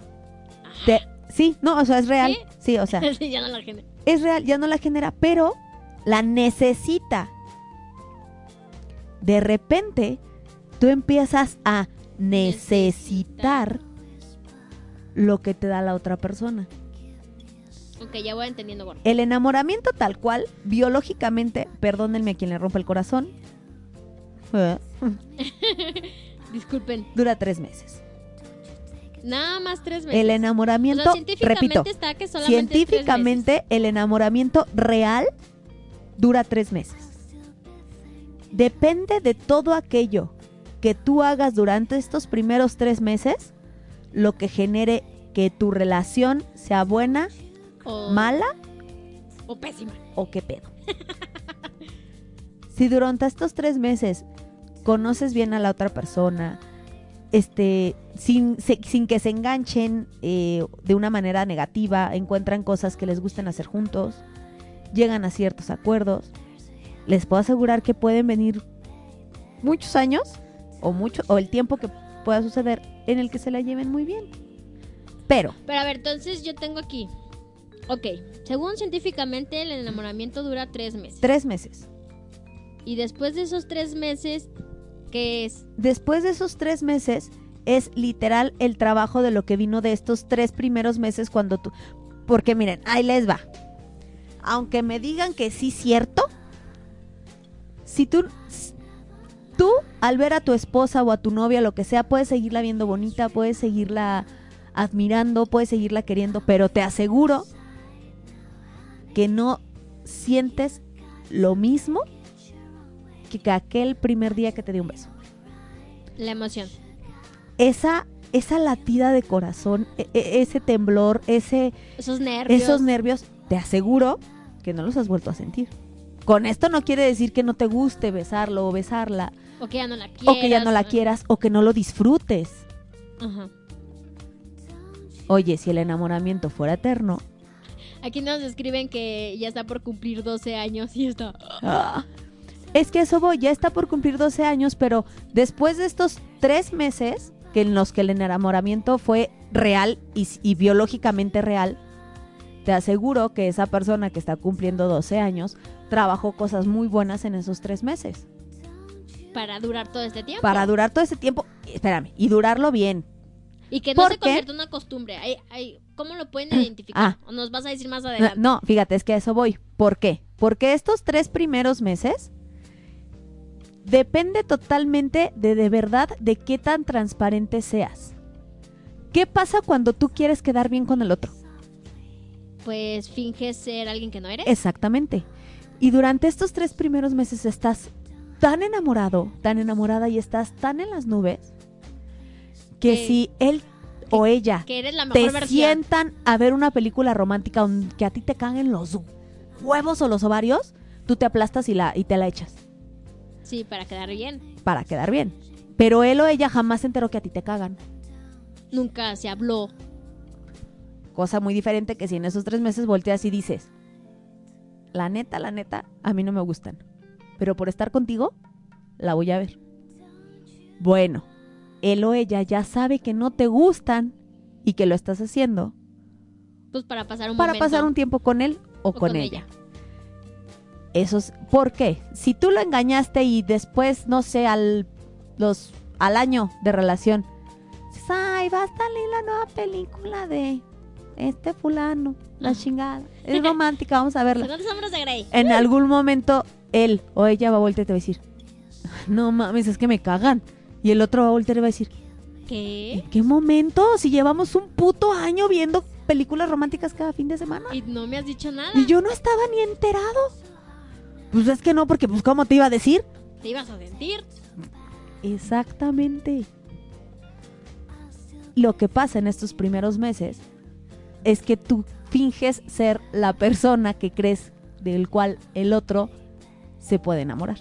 S2: Te- sí, no, o sea, es real.
S1: ¿Sí?
S2: Sí, o sea,
S1: Sí, ya no la genera.
S2: es real, ya no la genera, pero la necesita. De repente, tú empiezas a necesitar lo que te da la otra persona.
S1: Ok, ya voy entendiendo, Borja.
S2: El enamoramiento tal cual, biológicamente, perdónenme a quien le rompe el corazón, eh,
S1: Disculpen.
S2: dura tres meses.
S1: Nada más tres meses.
S2: El
S1: O sea,
S2: enamoramiento,
S1: científicamente
S2: repito,
S1: está que solamente es tres meses.
S2: científicamente el enamoramiento real dura tres meses. Depende de todo aquello que tú hagas durante estos primeros tres meses, lo que genere que tu relación sea buena,
S1: O,
S2: mala
S1: o pésima.
S2: o qué pedo. si durante estos tres meses conoces bien a la otra persona, este, sin, se- sin que se enganchen eh, de una manera negativa, encuentran cosas que les gusten hacer juntos, llegan a ciertos acuerdos, les puedo asegurar que pueden venir muchos años o mucho o el tiempo que pueda suceder en el que se la lleven muy bien. Pero
S1: Pero a ver, entonces yo tengo aquí. Ok, según científicamente el enamoramiento dura tres meses.
S2: tres meses.
S1: Y después de esos tres meses, ¿qué es?
S2: Después de esos tres meses es literal el trabajo de lo que vino de estos tres primeros meses cuando tú... Porque miren, ahí les va. Aunque me digan que sí cierto, si tú, tú al ver a tu esposa o a tu novia, lo que sea, puedes seguirla viendo bonita, puedes seguirla admirando, puedes seguirla queriendo, pero te aseguro que no sientes lo mismo que, que aquel primer día que te dio un beso
S1: La emoción.
S2: esa, esa latida de corazón, e- e- ese temblor, ese,
S1: Esos nervios.
S2: esos nervios, te aseguro que no los has vuelto a sentir. Con esto no quiere decir que no te guste besarlo o besarla,
S1: O que ya no la quieras.
S2: o que ya no la quieras, o que no lo disfrutes.
S1: Ajá.
S2: Oye, si el enamoramiento fuera eterno,
S1: Aquí nos escriben que ya está por cumplir 12 años y está...
S2: ah, es que eso voy, ya está por cumplir 12 años, pero después de estos tres meses que en los que el enamoramiento fue real y, y biológicamente real, te aseguro que esa persona que está cumpliendo 12 años trabajó cosas muy buenas en esos tres meses.
S1: Para durar todo este tiempo.
S2: para durar todo ese tiempo. Espérame, y durarlo bien.
S1: Y que no
S2: ¿Por
S1: se convierta en una costumbre. Ay, ay, ¿Cómo lo pueden identificar?
S2: Ah.
S1: ¿O nos vas a decir más adelante?
S2: no, fíjate, es que a eso voy. ¿Por qué? Porque estos tres primeros meses depende totalmente de de verdad de qué tan transparente seas. ¿Qué pasa cuando tú quieres quedar bien con el otro?
S1: Pues finges ser alguien que no eres.
S2: Exactamente. Y durante estos tres primeros meses estás tan enamorado, tan enamorada y estás tan en las nubes que
S1: Que-
S2: si él o ella
S1: Que eres la mejor
S2: te
S1: versión.
S2: sientan a ver una película romántica que a ti te caguen los huevos o los ovarios, tú te aplastas y, la, y te la echas
S1: Sí, para quedar bien.
S2: para quedar bien. Pero él o ella jamás se enteró que a ti te cagan.
S1: Nunca se habló.
S2: Cosa muy diferente que si en esos tres meses volteas y dices, la neta, la neta, a mí no me gustan. Pero por estar contigo, la voy a ver. Bueno, él o ella ya sabe que no te gustan y que lo estás haciendo
S1: Pues para pasar un
S2: para
S1: momento.
S2: pasar un tiempo con él o,
S1: o
S2: con, ella. Eso es, ¿por qué? Si tú lo engañaste y después, no sé, al, los, al año de relación, dices, ay, va a salir la nueva película de este fulano, la chingada. Es romántica, vamos a verla.
S1: De Grey.
S2: En algún momento, él o ella va a voltear y te va a decir, no mames, es que me cagan. Y el otro va a voltear y va a decir,
S1: ¿Qué?
S2: ¿en qué momento? Si llevamos un puto año viendo películas románticas cada fin de semana.
S1: Y no me has dicho nada.
S2: Y yo no estaba ni enterado. Pues es que no, porque pues ¿cómo te iba a decir?
S1: Te ibas a sentir.
S2: Exactamente. Lo que pasa en estos primeros meses es que tú finges ser la persona que crees del cual el otro se puede enamorar.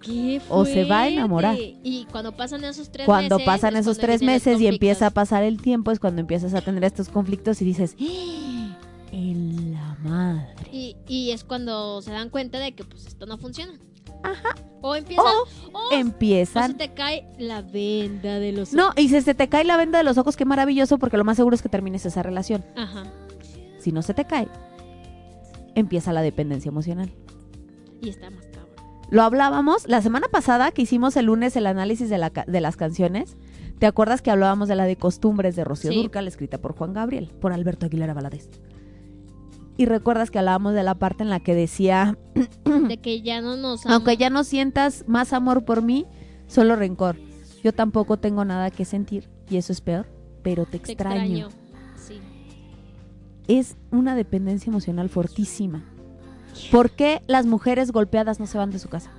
S1: ¿Qué
S2: O se va a enamorar.
S1: Y cuando pasan esos tres
S2: Cuando
S1: meses.
S2: pasan
S1: es
S2: esos
S1: cuando
S2: tres meses y empieza a pasar el tiempo es cuando empiezas a tener estos conflictos y dices, ¡Ah! en la madre.
S1: Y, y es cuando se dan cuenta de que pues esto no funciona.
S2: Ajá.
S1: O empiezan.
S2: O
S1: o, o se
S2: empiezan
S1: te cae la venda de los
S2: No, y si se te cae la venda de los ojos, qué maravilloso, porque lo más seguro es que termines esa relación.
S1: Ajá.
S2: Si no se te cae, empieza la dependencia emocional.
S1: Y está más cabrón.
S2: Lo hablábamos la semana pasada que hicimos el lunes el análisis de, la de las canciones. ¿Te acuerdas que hablábamos de la de costumbres de Rocío
S1: Sí.
S2: Dúrcal, escrita por Juan Gabriel, por Alberto Aguilera Valadez? Y recuerdas que hablábamos de la parte en la que decía,
S1: De que ya no nos.
S2: aunque
S1: ama.
S2: ya no sientas más amor por mí, solo rencor. Yo tampoco tengo nada que sentir y eso es peor, pero te
S1: Te
S2: extraño.
S1: extraño. Sí.
S2: es una dependencia emocional fortísima. ¿Por qué las mujeres golpeadas no se van de su casa?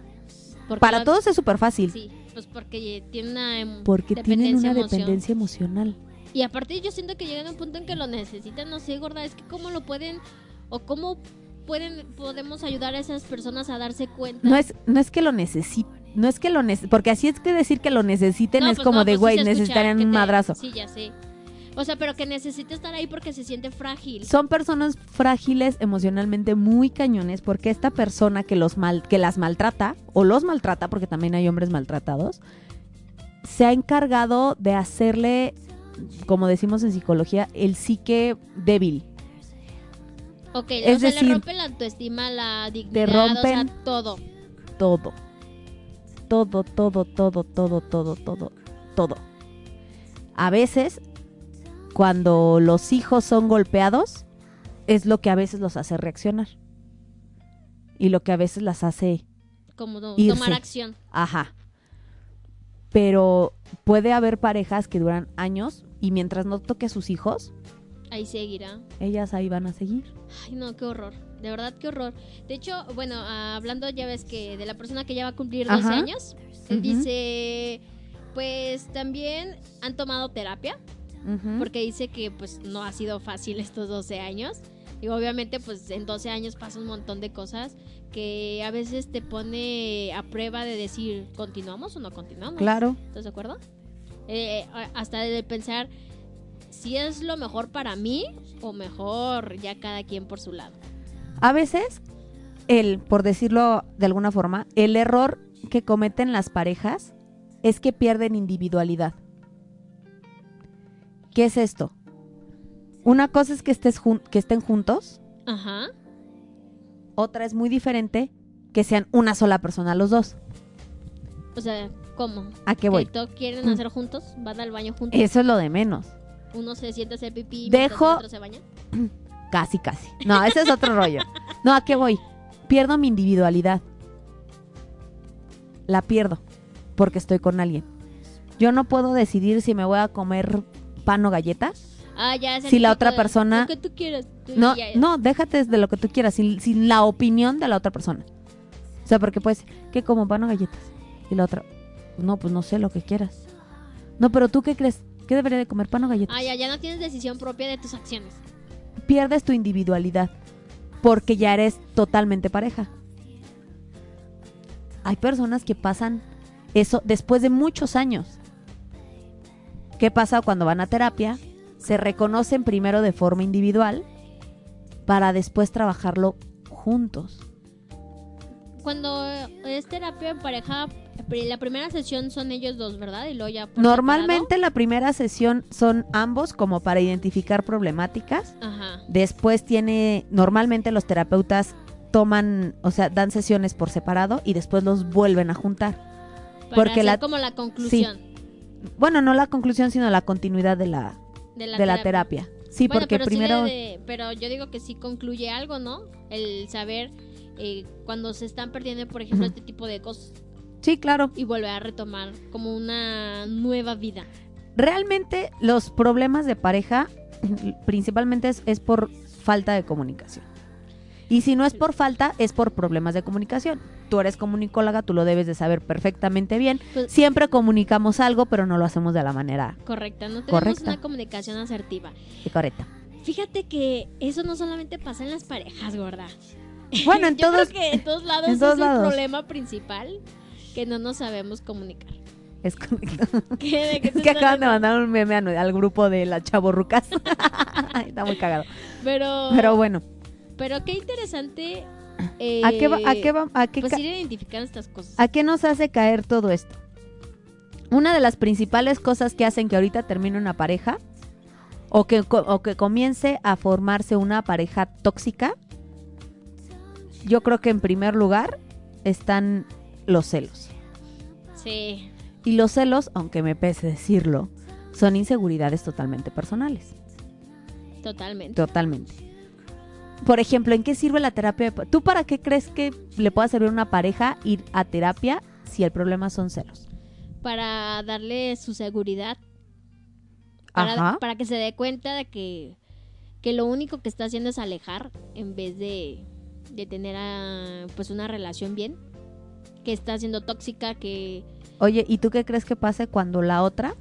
S1: Porque
S2: Para
S1: la-
S2: todos es súper fácil.
S1: Sí, pues porque tiene una. em,
S2: Porque tienen una
S1: emoción.
S2: dependencia emocional.
S1: Y aparte yo siento que llegan a un punto en que lo necesitan, no sé, gorda, es que cómo lo pueden o cómo pueden podemos ayudar a esas personas a darse cuenta.
S2: No es, no es que lo necesiten, no es que lo porque así es que decir que lo necesiten
S1: No,
S2: es
S1: pues
S2: como
S1: no,
S2: de,
S1: pues sí
S2: güey,
S1: escucha
S2: necesitarían un madrazo.
S1: Sí, ya sé. O sea, pero que necesita estar ahí porque se siente frágil.
S2: Son personas frágiles emocionalmente muy cañones porque esta persona que los mal, que las maltrata o los maltrata, porque también hay hombres maltratados, se ha encargado de hacerle, como decimos en psicología, el psique débil.
S1: Ok,
S2: es
S1: o sea,
S2: decir,
S1: le rompen la autoestima, la dignidad, o
S2: rompen-
S1: sea, todo.
S2: todo. Todo, todo, todo, todo, todo, todo, todo. A veces, cuando los hijos son golpeados, es lo que a veces los hace reaccionar. Y lo que a veces las hace,
S1: Como no-
S2: Irse.
S1: tomar acción.
S2: ajá. Pero puede haber parejas que duran años y mientras no toque a sus hijos,
S1: Ahí seguirá.
S2: ellas ahí van a seguir.
S1: Ay, no, qué horror. De verdad, qué horror. De hecho, bueno, hablando ya ves que de la persona que ya va a cumplir 12
S2: Ajá.
S1: años, él dice, pues también han tomado terapia, porque dice que pues no ha sido fácil estos 12 años. Y obviamente pues en 12 años pasa un montón de cosas que a veces te pone a prueba de decir, ¿continuamos o no continuamos?
S2: Claro.
S1: ¿Estás de acuerdo? Eh, hasta de pensar si es lo mejor para mí o mejor ya cada quien por su lado.
S2: A veces, el, por decirlo de alguna forma, el error que cometen las parejas es que pierden individualidad. ¿Qué es esto? Una cosa es que, estés jun- que estén juntos,
S1: Ajá.
S2: otra es muy diferente que sean una sola persona los dos.
S1: O sea, ¿cómo?
S2: ¿A qué voy?
S1: ¿Que todo quieren
S2: Mm.
S1: hacer juntos? ¿Van al baño juntos?
S2: Eso es lo de menos.
S1: Uno se siente a hacer pipí
S2: Dejo-
S1: mientras el otro se baña.
S2: Casi, casi. No, ese es otro rollo. No, ¿a qué voy? Pierdo mi individualidad. La pierdo porque estoy con alguien. Yo no puedo decidir si me voy a comer pan o galletas.
S1: Ah, ya
S2: Si la otra
S1: de,
S2: persona-
S1: Lo que tú quieras. tú
S2: No,
S1: ya-
S2: no, déjate de lo que tú quieras, sin, sin la opinión de la otra persona. O sea, porque pues, ¿qué como pan o galletas? Y la otra, no, pues no sé lo que quieras. No, pero tú qué crees? ¿Qué debería de comer pan o galletas?
S1: Ah, ya, ya no tienes decisión propia de tus acciones.
S2: Pierdes tu individualidad porque ya eres totalmente pareja. Hay personas que pasan eso después de muchos años. ¿Qué pasa cuando van a terapia? Se reconocen primero de forma individual para después trabajarlo juntos.
S1: Cuando es terapia en pareja, la primera sesión son ellos dos, ¿verdad? Y luego ya
S2: Normalmente la primera sesión son ambos como para identificar problemáticas.
S1: Ajá.
S2: Después tiene, normalmente los terapeutas toman, o sea, dan sesiones por separado y después los vuelven a juntar.
S1: Para
S2: Porque
S1: hacer
S2: la-
S1: como la conclusión
S2: Bueno, no la conclusión, sino la continuidad de la,
S1: de la
S2: de la
S1: terapia.
S2: Sí,
S1: Bueno,
S2: porque
S1: pero sí
S2: primero...
S1: de- pero yo digo que sí concluye algo, ¿no? El saber eh, cuando se están perdiendo, por ejemplo, este tipo de cosas
S2: Sí, claro.
S1: y volver a retomar como una nueva vida.
S2: Realmente los problemas de pareja principalmente es, es por falta de comunicación. Y si no es por falta, es por problemas de comunicación. Tú eres comunicóloga, tú lo debes de saber perfectamente bien.
S1: Pues-
S2: Siempre comunicamos algo, pero no lo hacemos de la manera
S1: Correcta, no tenemos
S2: Correcta.
S1: una comunicación asertiva.
S2: correcta.
S1: Fíjate que eso no solamente pasa en las parejas, gorda.
S2: Bueno, en
S1: Yo
S2: todos
S1: creo que en todos lados
S2: en todos
S1: es
S2: lados.
S1: el problema principal que no nos sabemos comunicar.
S2: es correcto.
S1: ¿Qué, de qué
S2: Es que acaban de mandar un meme al grupo de las chavorrucas. Está muy cagado.
S1: Pero,
S2: Pero bueno,
S1: pero qué interesante.
S2: ¿a qué va, a
S1: eh,
S2: qué va, a qué
S1: Pues ir identificando estas cosas.
S2: ¿A qué nos hace caer todo esto? Una de las principales cosas que hacen que ahorita termine una pareja o que, co- o que comience a formarse una pareja tóxica, yo creo que en primer lugar están los celos.
S1: Sí,
S2: Y los celos, aunque me pese decirlo, son inseguridades totalmente personales.
S1: totalmente.
S2: Totalmente. Por ejemplo, ¿en qué sirve la terapia? ¿Tú para qué crees que le pueda servir a una pareja ir a terapia si el problema son celos?
S1: Para darle su seguridad. Para,
S2: Ajá.
S1: para que se dé cuenta de que, que lo único que está haciendo es alejar en vez de, de tener a, pues una relación bien. Que está siendo tóxica, que
S2: Oye, ¿y tú qué crees que pase cuando la otra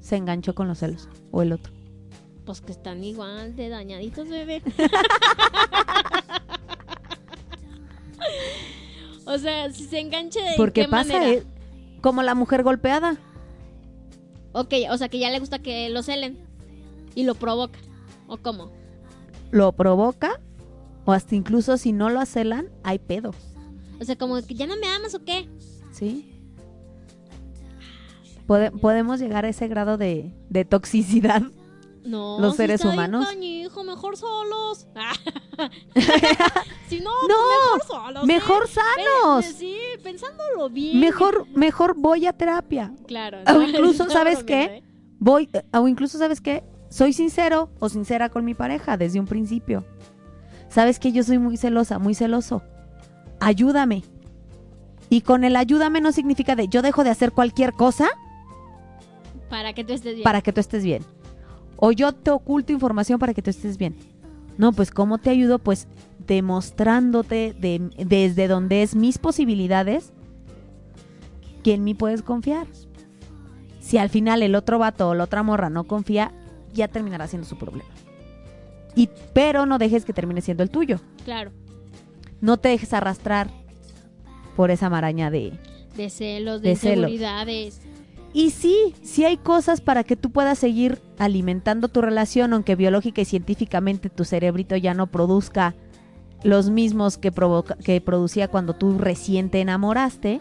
S2: se enganchó con los celos? O el otro.
S1: pues que están igual de dañaditos, bebé. o sea, si se engancha de
S2: Porque
S1: qué
S2: pasa
S1: manera?
S2: eh, como la mujer golpeada.
S1: Ok, o sea que ya le gusta que lo celen y lo provoca. ¿O cómo?
S2: Lo provoca o hasta incluso si no lo acelan, hay pedo.
S1: O sea, como que ya no me amas o qué.
S2: ¿Sí? Pode- podemos llegar a ese grado de, de toxicidad.
S1: No,
S2: Los seres humanos.
S1: canijo, mejor solos. si no,
S2: No,
S1: pues mejor solos.
S2: Mejor
S1: ¿eh?
S2: sanos.
S1: Pe- Sí, pensándolo bien.
S2: Mejor, mejor voy a terapia.
S1: Claro.
S2: O
S1: no,
S2: incluso,
S1: no
S2: ¿sabes qué?
S1: ¿eh?
S2: Voy, eh, o incluso, ¿sabes qué? Soy sincero o sincera con mi pareja desde un principio. ¿Sabes que Yo soy muy celosa, muy celoso. Ayúdame. Y con el ayúdame no significa de yo dejo de hacer cualquier cosa
S1: Para que tú estés bien.
S2: para que tú estés bien. O yo te oculto información para que tú estés bien. No, pues ¿cómo te ayudo? Pues demostrándote de- desde donde es mis posibilidades que en mí puedes confiar. Si al final el otro vato o la otra morra no confía, ya terminará siendo su problema. Y, pero no dejes que termine siendo el tuyo.
S1: Claro.
S2: No te dejes arrastrar por esa maraña de,
S1: De celos, de,
S2: De celos.
S1: inseguridades.
S2: Y sí, sí hay cosas para que tú puedas seguir alimentando tu relación, aunque biológica y científicamente tu cerebrito ya no produzca los mismos que, provoca- que producía cuando tú recién te enamoraste.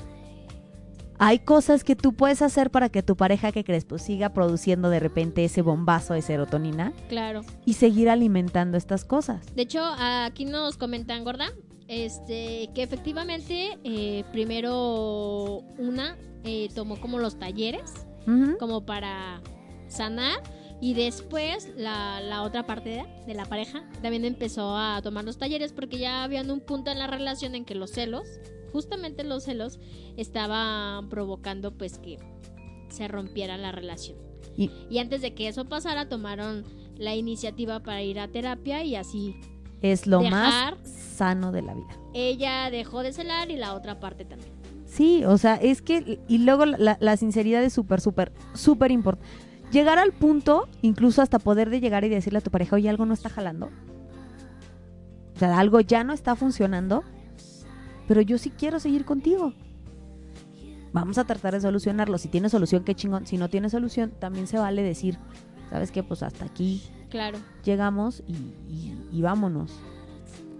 S2: Hay cosas que tú puedes hacer para que tu pareja que crees pues siga produciendo de repente ese bombazo de serotonina
S1: Claro.
S2: y seguir alimentando estas cosas.
S1: De hecho, aquí nos comentan, gorda, Este, que efectivamente, eh, primero una eh, tomó como los talleres, como para sanar. Y después la, la otra parte de, de la pareja también empezó a tomar los talleres porque ya habían un punto en la relación en que los celos, justamente los celos, estaban provocando pues que se rompiera la relación.
S2: Y-
S1: Y antes de que eso pasara, tomaron la iniciativa para ir a terapia y así
S2: Es lo
S1: Dejar-
S2: más sano de la vida.
S1: ella dejó de celar y la otra parte también.
S2: Sí, o sea, es que, y luego la, la sinceridad es súper, súper, súper importante. Llegar al punto, incluso hasta poder de llegar y decirle a tu pareja, oye, algo no está jalando. O sea, algo ya no está funcionando, pero yo sí quiero seguir contigo. Vamos a tratar de solucionarlo. Si tiene solución, qué chingón. Si no tiene solución, también se vale decir, ¿sabes qué? Pues hasta aquí
S1: Claro.
S2: llegamos y, y- y vámonos.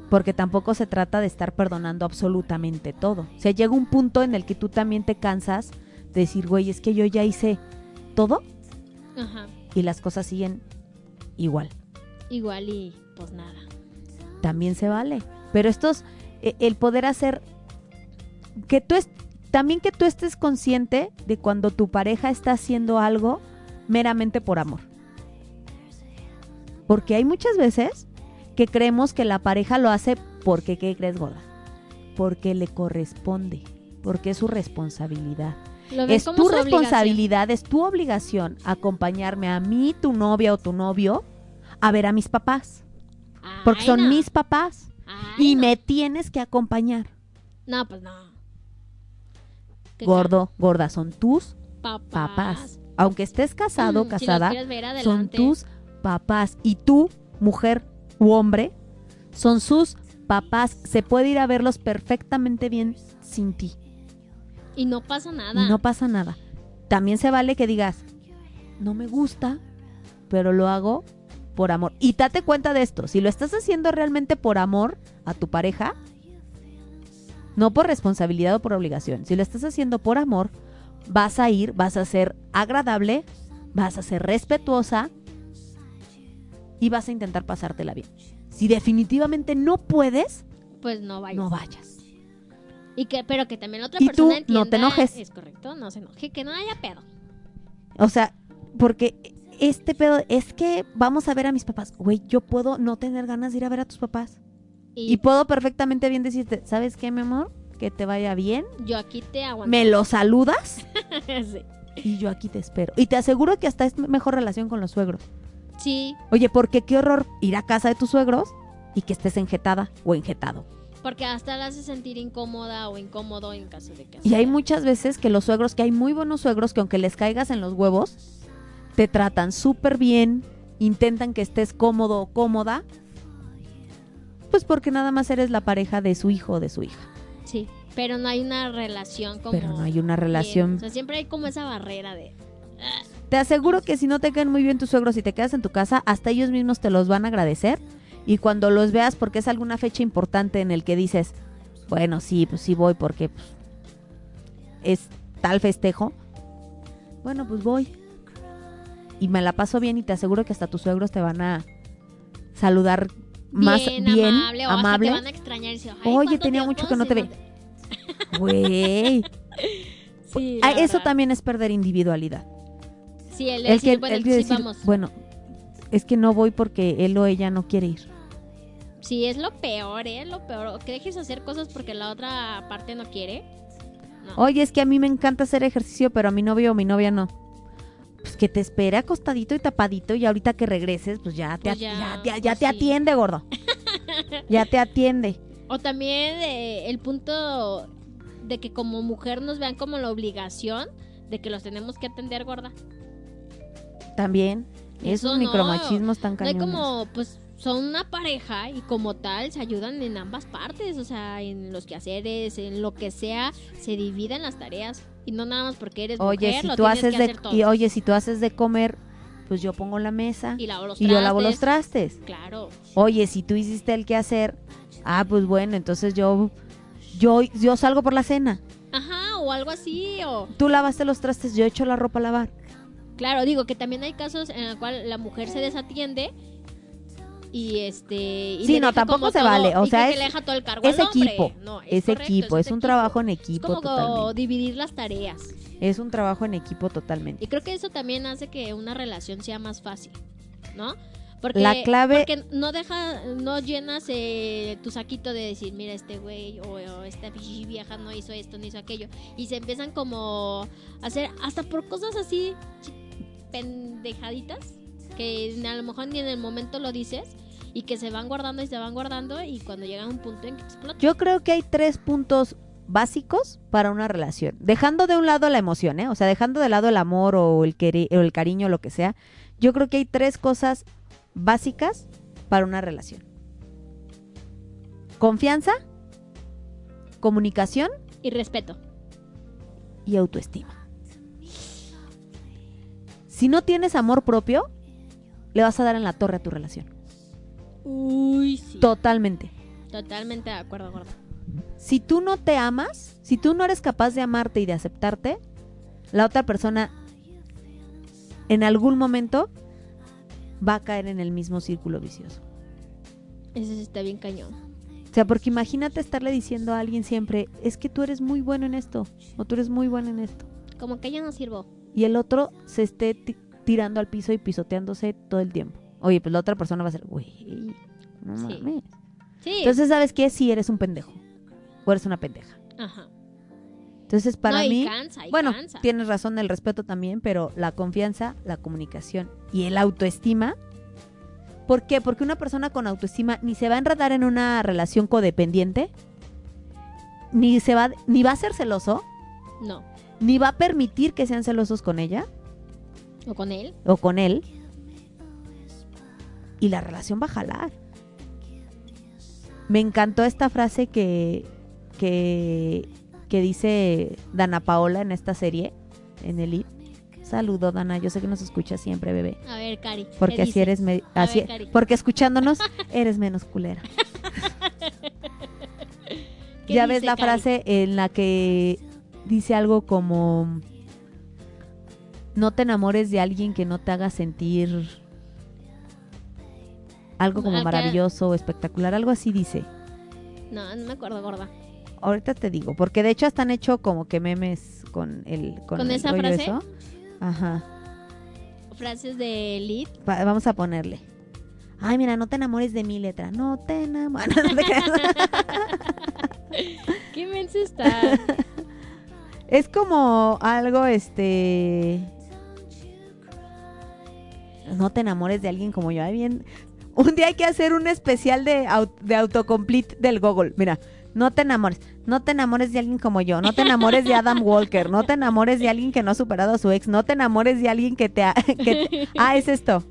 S2: Porque tampoco se trata de estar perdonando absolutamente todo. O sea, llega un punto en el que tú también te cansas de decir, güey, es que yo ya hice todo
S1: Ajá.
S2: y las cosas siguen igual.
S1: Igual y pues nada.
S2: También se vale. Pero estos, el poder hacer que tú es, también que tú estés consciente de cuando tu pareja está haciendo algo meramente por amor. Porque hay muchas veces que creemos que la pareja lo hace porque, ¿qué crees, gorda? Porque le corresponde, porque es su responsabilidad. Es tu responsabilidad, es tu obligación acompañarme a mí, tu novia o tu novio, a ver a mis papás. Porque son mis papás.
S1: Ay,
S2: Y
S1: no.
S2: me tienes que acompañar.
S1: No, pues no. ¿Qué
S2: Gordo, gorda, son tus papás. Aunque estés casado,
S1: Mm,
S2: casada,
S1: ver
S2: son tus papás. Y tú, mujer u hombre, son sus papás. Se puede ir a verlos perfectamente bien sin ti.
S1: Y no pasa nada.
S2: Y no pasa nada. También se vale que digas, no me gusta, pero lo hago por amor. Y date cuenta de esto, si lo estás haciendo realmente por amor a tu pareja, no por responsabilidad o por obligación, si lo estás haciendo por amor, vas a ir, vas a ser agradable, vas a ser respetuosa y vas a intentar pasártela bien. Si definitivamente no puedes,
S1: Pues no vayas.
S2: no vayas.
S1: Y que, pero que también otra
S2: Y tú,
S1: persona entienda.
S2: no te enojes.
S1: Es correcto, no se enoje, que no haya pedo.
S2: O sea, porque este pedo es que vamos a ver a mis papás. Güey, yo puedo no tener ganas de ir a ver a tus papás.
S1: Y,
S2: Y puedo perfectamente bien decirte, ¿sabes qué, mi amor? Que te vaya bien.
S1: yo aquí te aguanto.
S2: Me lo saludas
S1: sí.
S2: y yo aquí te espero. Y te aseguro que hasta es mejor relación con los suegros.
S1: Sí,
S2: Oye, porque qué horror ir a casa de tus suegros y que estés enjetada o enjetado.
S1: porque hasta la hace sentir incómoda o incómodo en caso de que
S2: Y hay muchas veces que los suegros, que hay muy buenos suegros que aunque les caigas en los huevos, te tratan súper bien, intentan que estés cómodo o cómoda, pues porque nada más eres la pareja de su hijo o de su hija.
S1: Sí, pero no hay una relación como.
S2: Pero no hay una
S1: bien.
S2: relación.
S1: O sea, siempre hay como esa barrera de.
S2: Te aseguro que si no te caen muy bien tus suegros y te quedas en tu casa, hasta ellos mismos te los van a agradecer. Y cuando los veas, porque es alguna fecha importante en el que dices, bueno, sí, pues sí voy porque pues, es tal festejo. Bueno, pues voy. Y me la paso bien y te aseguro que hasta tus suegros te van a saludar más bien,
S1: amable. O hasta
S2: amable.
S1: te van a extrañar y decir, "Ay,
S2: Oye,
S1: ¿cuánto
S2: tenía mucho que no te ve.
S1: verte?"
S2: Güey.
S1: Sí,
S2: Ah, Eso
S1: verdad.
S2: también es perder individualidad.
S1: Sí, el,
S2: El que,
S1: bueno,
S2: el decir,
S1: vamos.
S2: bueno, es que no voy porque él o ella no quiere ir.
S1: Sí, es lo peor, ¿eh? Lo peor. Que dejes hacer cosas porque la otra parte no quiere. No.
S2: Oye, es que a mí me encanta hacer ejercicio, pero a mi novio o mi novia no. Pues que te espere acostadito y tapadito y ahorita que regreses, pues ya te,
S1: Pues ya,
S2: ya,
S1: pues
S2: te
S1: sí.
S2: atiende, gordo. ya te atiende.
S1: O también eh, el punto de que como mujer nos vean como la obligación de que los tenemos que atender, gorda.
S2: También.
S1: Eso
S2: Esos
S1: no.
S2: micromachismos tan
S1: No hay
S2: cañones.
S1: como, pues, son una pareja y como tal se ayudan en ambas partes, o sea, en los quehaceres, en lo que sea, se dividen las tareas. Y no nada más porque eres
S2: Oye,
S1: mujer,
S2: si
S1: lo
S2: tú haces
S1: que
S2: de
S1: hacer todo.
S2: y oye, si tú haces de comer, pues yo pongo la mesa
S1: Y lavo los
S2: y yo lavo los
S1: trastes.
S2: trastes.
S1: Claro.
S2: Oye, si tú hiciste el quehacer, ah, pues bueno, entonces yo yo yo salgo por la cena.
S1: Ajá, o algo así, o...
S2: Tú lavaste los trastes, yo echo la ropa a lavar.
S1: Claro, digo que también hay casos en el cual la mujer se desatiende y este y
S2: Sí, no, tampoco
S1: como
S2: se
S1: todo-
S2: vale, o sea, es-
S1: que todo el cargo
S2: es equipo,
S1: No,
S2: es
S1: correcto,
S2: equipo, es un trabajo en
S1: Es
S2: equipo
S1: como
S2: totalmente.
S1: dividir las tareas.
S2: Es un trabajo en equipo totalmente.
S1: Y creo que eso también hace que una relación sea más fácil, ¿no? Porque,
S2: La clave-
S1: porque no deja, no llenas eh, tu saquito de decir, mira, este güey o, o esta vieja no hizo esto, no hizo aquello. Y se empiezan como a hacer, hasta por cosas así pendejaditas, que a lo mejor ni en el momento lo dices, y que se van guardando y se van guardando, y cuando llega un punto en que explota.
S2: Yo creo que hay tres puntos básicos para una relación. Dejando de un lado la emoción, ¿eh? O sea, dejando de lado el amor o el, queri- o el cariño, lo que sea. Yo creo que hay tres cosas básicas para una relación. Confianza, comunicación
S1: Y respeto.
S2: y autoestima. Si no tienes amor propio, le vas a dar en la torre a tu relación.
S1: Uy, sí.
S2: Totalmente.
S1: Totalmente de acuerdo, gordo.
S2: si tú no te amas, si tú no eres capaz de amarte y de aceptarte, la otra persona en algún momento va a caer en el mismo círculo vicioso.
S1: Ese sí está bien cañón.
S2: O sea, porque imagínate estarle diciendo a alguien siempre, es que tú eres muy bueno en esto, o tú eres muy bueno en esto.
S1: Como que ya no sirvo.
S2: Y el otro se esté tirando al piso y pisoteándose todo el tiempo. Oye, pues la otra persona va a ser, güey, no
S1: Sí.
S2: mames.
S1: Sí.
S2: Entonces, ¿sabes qué? Si eres un pendejo. O eres una pendeja.
S1: Ajá.
S2: Entonces, para
S1: No, y
S2: mí,
S1: cansa, y
S2: bueno,
S1: cansa.
S2: tienes razón, el respeto también, pero la confianza, la comunicación y el autoestima. ¿Por qué? Porque una persona con autoestima ni se va a enredar en una relación codependiente, ni se va, ni va a ser celoso,
S1: No.
S2: ni va a permitir que sean celosos con ella
S1: O con él.
S2: o con él. Y la relación va a jalar. Me encantó esta frase que, que, que dice Dana Paola en esta serie, en Elite. Saludo, Dana. Yo sé que nos escuchas siempre, bebé.
S1: A ver, Cari. ¿qué
S2: Porque así
S1: dice?
S2: eres. me- así,
S1: ver, Cari.
S2: porque escuchándonos eres menos culera.
S1: ¿Qué
S2: ya ves la
S1: Cari?
S2: frase en la que dice algo como. No te enamores de alguien que no te haga sentir algo como
S1: Ah, que-
S2: maravilloso o espectacular. Algo así dice.
S1: No, no me acuerdo, gorda.
S2: Ahorita te digo, porque de hecho hasta han hecho como que memes con el con,
S1: ¿Con
S2: el
S1: esa frase?
S2: eso. Ajá.
S1: Frases de.
S2: Va- vamos a ponerle. Ay, mira, no te enamores de mi letra. No te enamores. No te creas.
S1: ¿Qué mensa está?
S2: es como algo, este... No te enamores de alguien como yo. Ay, bien. Un día hay que hacer un especial de, au- de autocomplete del Google. Mira, no te enamores. No te enamores de alguien como yo. No te enamores de Adam Walker. No te enamores de alguien que no ha superado a su ex. No te enamores de alguien que te... ha- que te- Ah, es esto.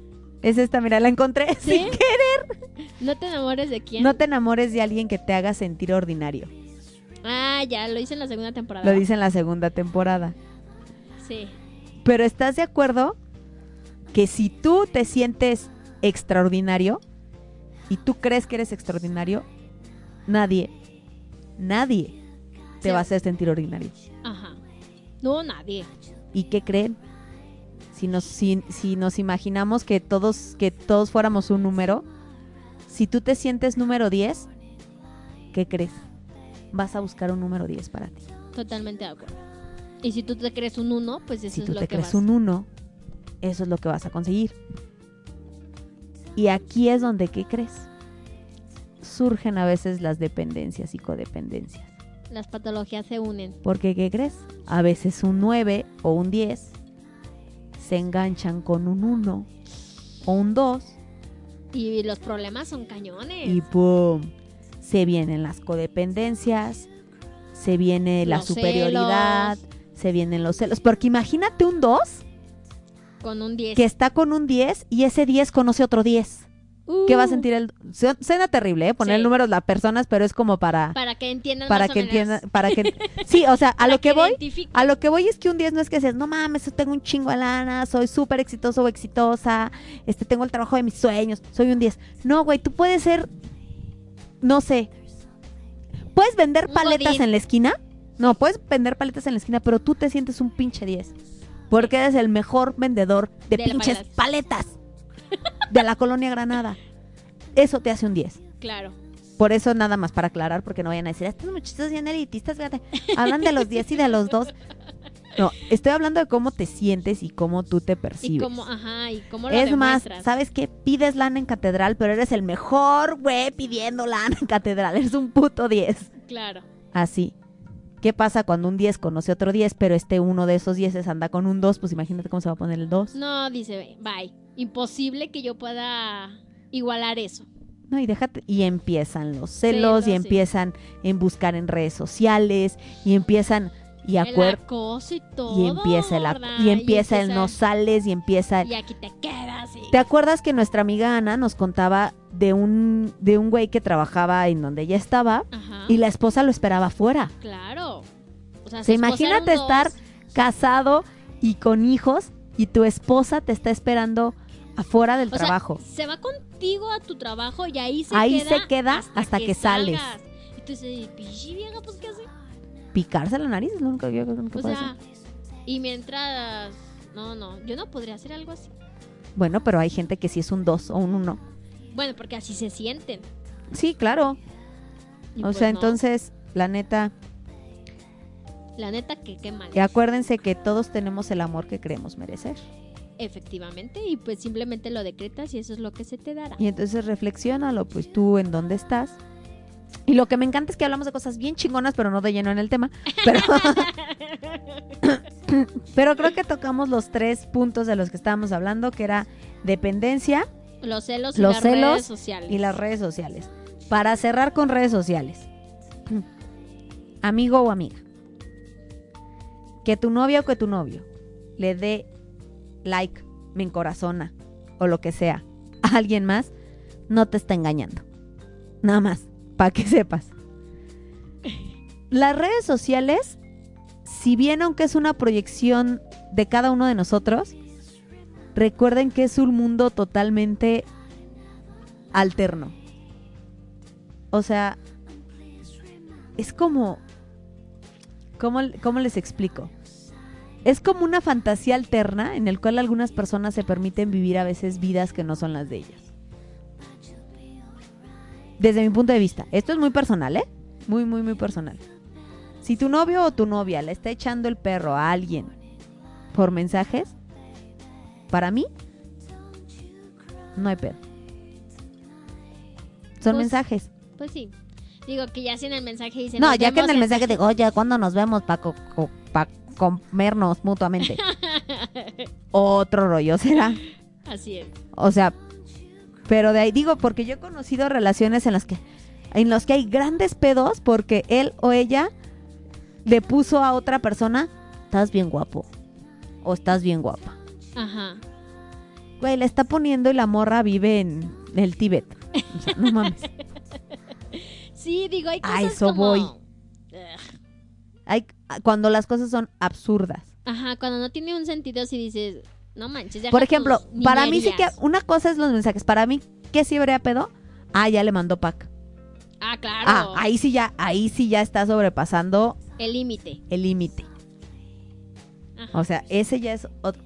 S2: Es esta, mira, la encontré
S1: ¿Sí?
S2: sin querer.
S1: ¿No te enamores de quién?
S2: No te enamores de alguien que te haga sentir ordinario.
S1: Ah, ya, lo hice en la segunda temporada.
S2: Lo dice en la segunda temporada.
S1: Sí.
S2: Pero ¿estás de acuerdo que si tú te sientes extraordinario y tú crees que eres extraordinario, nadie, nadie te
S1: Sí.
S2: va a hacer sentir ordinario?
S1: Ajá. No, nadie.
S2: ¿Y qué creen? Si nos, si, si nos imaginamos que todos, que todos fuéramos un número, si tú te sientes número 10, ¿qué crees? Vas a buscar un número 10 para ti.
S1: Totalmente de acuerdo. Y si tú te crees un uno, pues eso
S2: si
S1: es
S2: tú
S1: lo
S2: te
S1: que
S2: crees
S1: vas.
S2: un 1, eso es lo que vas a conseguir. Y aquí es donde, ¿qué crees? Surgen a veces las dependencias y codependencias.
S1: Las patologías se unen.
S2: Porque, ¿qué crees? A veces un 9 o un 10 se enganchan con un 1 o un 2
S1: Y los problemas son cañones.
S2: y ¡pum! Se vienen las codependencias, se viene la
S1: Los
S2: superioridad, se vienen los celos. Porque imagínate un 2
S1: Con un 10.
S2: que está con un 10 y ese 10 conoce otro 10. ¿Qué va a sentir el...? su- Suena terrible, ¿eh? Poner
S1: Uh. Sí.
S2: números las personas, pero es como para...
S1: Para que entiendan
S2: Para
S1: más
S2: que entiendan... Para que... Sí, o sea, a lo que voy... A lo que voy es que un 10 no es que seas, no mames, tengo un chingo de lana, soy súper exitoso o exitosa, este, tengo el trabajo de mis sueños, soy un 10. No, güey, tú puedes ser, no sé, puedes vender
S1: Un
S2: paletas
S1: godín.
S2: en la esquina. No, puedes vender paletas en la esquina, pero tú te sientes un pinche 10. Porque eres el mejor vendedor de, pinches paletas de la colonia Granada. eso te hace un 10.
S1: Claro.
S2: Por eso nada más para aclarar, porque no vayan a decir, estos muchachos bien elitistas, fíjate, hablan de los 10 y de los 2. No, estoy hablando de cómo te sientes y cómo tú te
S1: Y
S2: percibes.
S1: cómo, ajá, y cómo lo
S2: es más. ¿sabes qué? Pides lana en catedral, pero eres el mejor güey pidiendo lana en catedral. Eres un puto 10.
S1: Claro.
S2: Así. ¿Qué pasa cuando un 10 conoce otro 10, pero este uno de esos 10 anda con un 2? Pues imagínate cómo se va a poner el 2.
S1: No, dice, bye. Imposible que yo pueda igualar eso.
S2: No, y déjate. Y empiezan los celos,
S1: Celos,
S2: y
S1: sí.
S2: empiezan en buscar en redes sociales, y empiezan. Y
S1: el
S2: acuer-
S1: acoso y todo.
S2: y empieza el y empieza el no sales y empieza
S1: Y aquí te quedas. y-
S2: ¿Te acuerdas que nuestra amiga Ana nos contaba de un de un güey que trabajaba en donde ella estaba
S1: Ajá.
S2: y la esposa lo esperaba afuera?
S1: Claro. O sea, esposa
S2: imagínate estar casado y con hijos y tu esposa te está esperando afuera del
S1: O sea,
S2: trabajo.
S1: se va contigo a tu trabajo y ahí se
S2: Ahí
S1: queda.
S2: se queda hasta que sales.
S1: Y tú dices, "Pichi, vieja, pues ¿qué hace?
S2: Picarse la nariz es lo único que yo creo que
S1: O
S2: puede
S1: sea,
S2: hacer.
S1: y mientras. No, no, yo no podría hacer algo así.
S2: Bueno, pero hay gente que sí es un 2 o un 1.
S1: Bueno, porque así se sienten.
S2: Sí, claro.
S1: Y
S2: o
S1: pues
S2: sea,
S1: no.
S2: entonces, la neta,
S1: La neta, que qué mal.
S2: y acuérdense que todos tenemos el amor que creemos merecer.
S1: Efectivamente, y pues simplemente lo decretas y eso es lo que se te dará.
S2: Y entonces reflexiónalo, pues tú en dónde estás. Y lo que me encanta es que hablamos de cosas bien chingonas, pero no de lleno en el tema. Pero, pero creo que tocamos los tres puntos de los que estábamos hablando, que era dependencia
S1: Los celos y las
S2: celos
S1: redes sociales.
S2: y las redes sociales. Para cerrar con redes sociales. Amigo o amiga. Que tu novia o que tu novio le dé like, me encorazona o lo que sea a alguien más, no te está engañando. Nada más, para que sepas. Las redes sociales, si bien aunque es una proyección de cada uno de nosotros, recuerden que es un mundo totalmente alterno. O sea, es como... ¿Cómo, cómo les explico? Es como una fantasía alterna en el cual algunas personas se permiten vivir a veces vidas que no son las de ellas. Desde mi punto de vista. Esto es muy personal, ¿eh? Muy, muy, muy personal. Si tu novio o tu novia le está echando el perro a alguien por mensajes, para mí, no hay pedo. Son
S1: Pues,
S2: mensajes.
S1: Pues sí. Digo que ya si en el mensaje dicen.
S2: No,
S1: "Nos
S2: ya que en el mensaje digo, oye, ¿cuándo nos vemos para comernos mutuamente? Otro rollo será.
S1: Así es.
S2: O sea, pero de ahí digo, porque yo he conocido relaciones en las que en los que hay grandes pedos porque él o ella le puso a otra persona, estás bien guapo o estás bien guapa.
S1: Ajá.
S2: Güey, le está poniendo y la morra vive en el Tíbet. O sea, no mames.
S1: Sí, digo, hay cosas
S2: A eso
S1: como...
S2: voy. Hay, cuando las cosas son absurdas.
S1: Ajá, cuando no tiene un sentido si dices, no manches, deja
S2: Por ejemplo, para mí sí que
S1: niñerías".
S2: una cosa es los mensajes. Para mí, ¿qué sí habría pedo? Ah, ya le mandó pack.
S1: Ah, claro.
S2: Ah, ahí sí ya, ahí sí ya está sobrepasando
S1: El límite.
S2: el límite. O sea, ese ya es otro.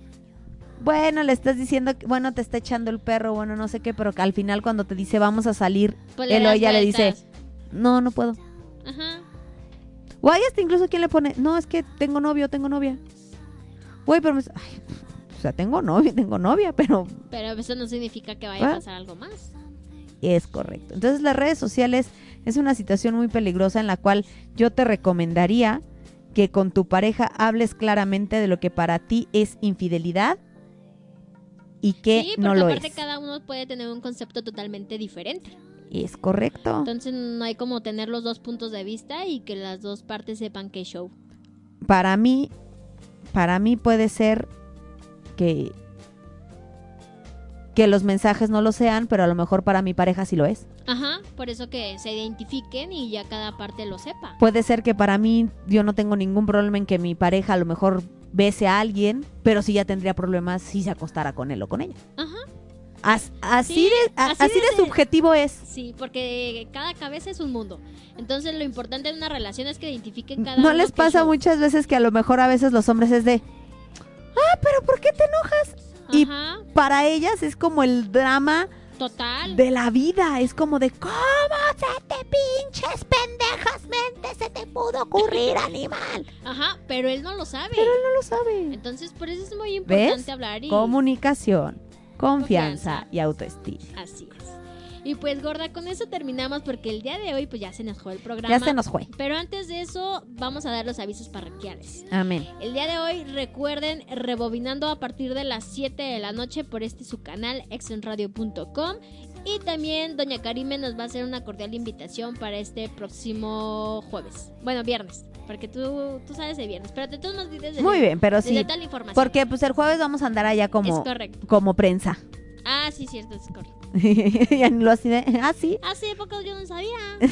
S2: Bueno, le estás diciendo que, bueno, te está echando el perro, bueno, no sé qué, pero que al final cuando te dice vamos a salir,
S1: Pues
S2: él o ella le dice, no, no puedo.
S1: Ajá.
S2: O hay hasta incluso quien le pone, no, es que tengo novio, tengo novia. Güey, pero me... ay, o sea, tengo novio, tengo novia, pero
S1: Pero eso no significa que vaya a pasar algo más.
S2: es correcto. Entonces las redes sociales es una situación muy peligrosa en la cual yo te recomendaría que con tu pareja hables claramente de lo que para ti es infidelidad y que
S1: sí,
S2: no
S1: porque
S2: lo
S1: aparte
S2: es.
S1: cada uno puede tener un concepto totalmente diferente.
S2: Es correcto.
S1: Entonces no hay como tener los dos puntos de vista y que las dos partes sepan es show.
S2: Para mí, para mí puede ser que que los mensajes no lo sean, pero a lo mejor para mi pareja sí lo es.
S1: Ajá, por eso que se identifiquen y ya cada parte lo sepa.
S2: Puede ser que para mí yo no tengo ningún problema en que mi pareja a lo mejor bese a alguien, pero sí ya tendría problemas si se acostara con él o con ella.
S1: Ajá,
S2: As- así,
S1: Sí,
S2: de, a-
S1: así
S2: así de subjetivo es.
S1: sí, porque cada cabeza es un mundo. Entonces lo importante en una relación es que identifiquen cada
S2: ¿No les pasa muchas veces que a lo mejor a veces los hombres es de, ah, pero ¿por qué te enojas? y-
S1: Ajá,
S2: Para ellas es como el drama
S1: Total.
S2: de la vida. Es como de, ¿cómo se te pinches pendejas mente se te pudo ocurrir, animal?
S1: Ajá, pero él no lo sabe.
S2: Pero él no lo sabe.
S1: Entonces, por eso es muy importante
S2: ¿Ves?
S1: hablar y
S2: Comunicación, confianza,
S1: Confianza.
S2: y autoestima.
S1: así es. Y pues, gorda, con eso terminamos porque el día de hoy pues ya se nos fue el programa.
S2: Ya se nos fue.
S1: Pero antes de eso, vamos a dar los avisos parroquiales.
S2: Amén.
S1: El día de hoy, recuerden, rebobinando a partir de las 7 de la noche por este su canal, exenradio.com. Y también Doña Karime nos va a hacer una cordial invitación para este próximo jueves. Bueno, viernes, porque tú, tú sabes de viernes, pero de todos modos desde,
S2: Muy bien, pero sí.
S1: tal información.
S2: Porque pues el jueves vamos a andar allá como,
S1: Es correcto.
S2: como prensa.
S1: Ah, sí, cierto, es correcto.
S2: y lo así de, ah, sí.
S1: Hace poco yo no sabía.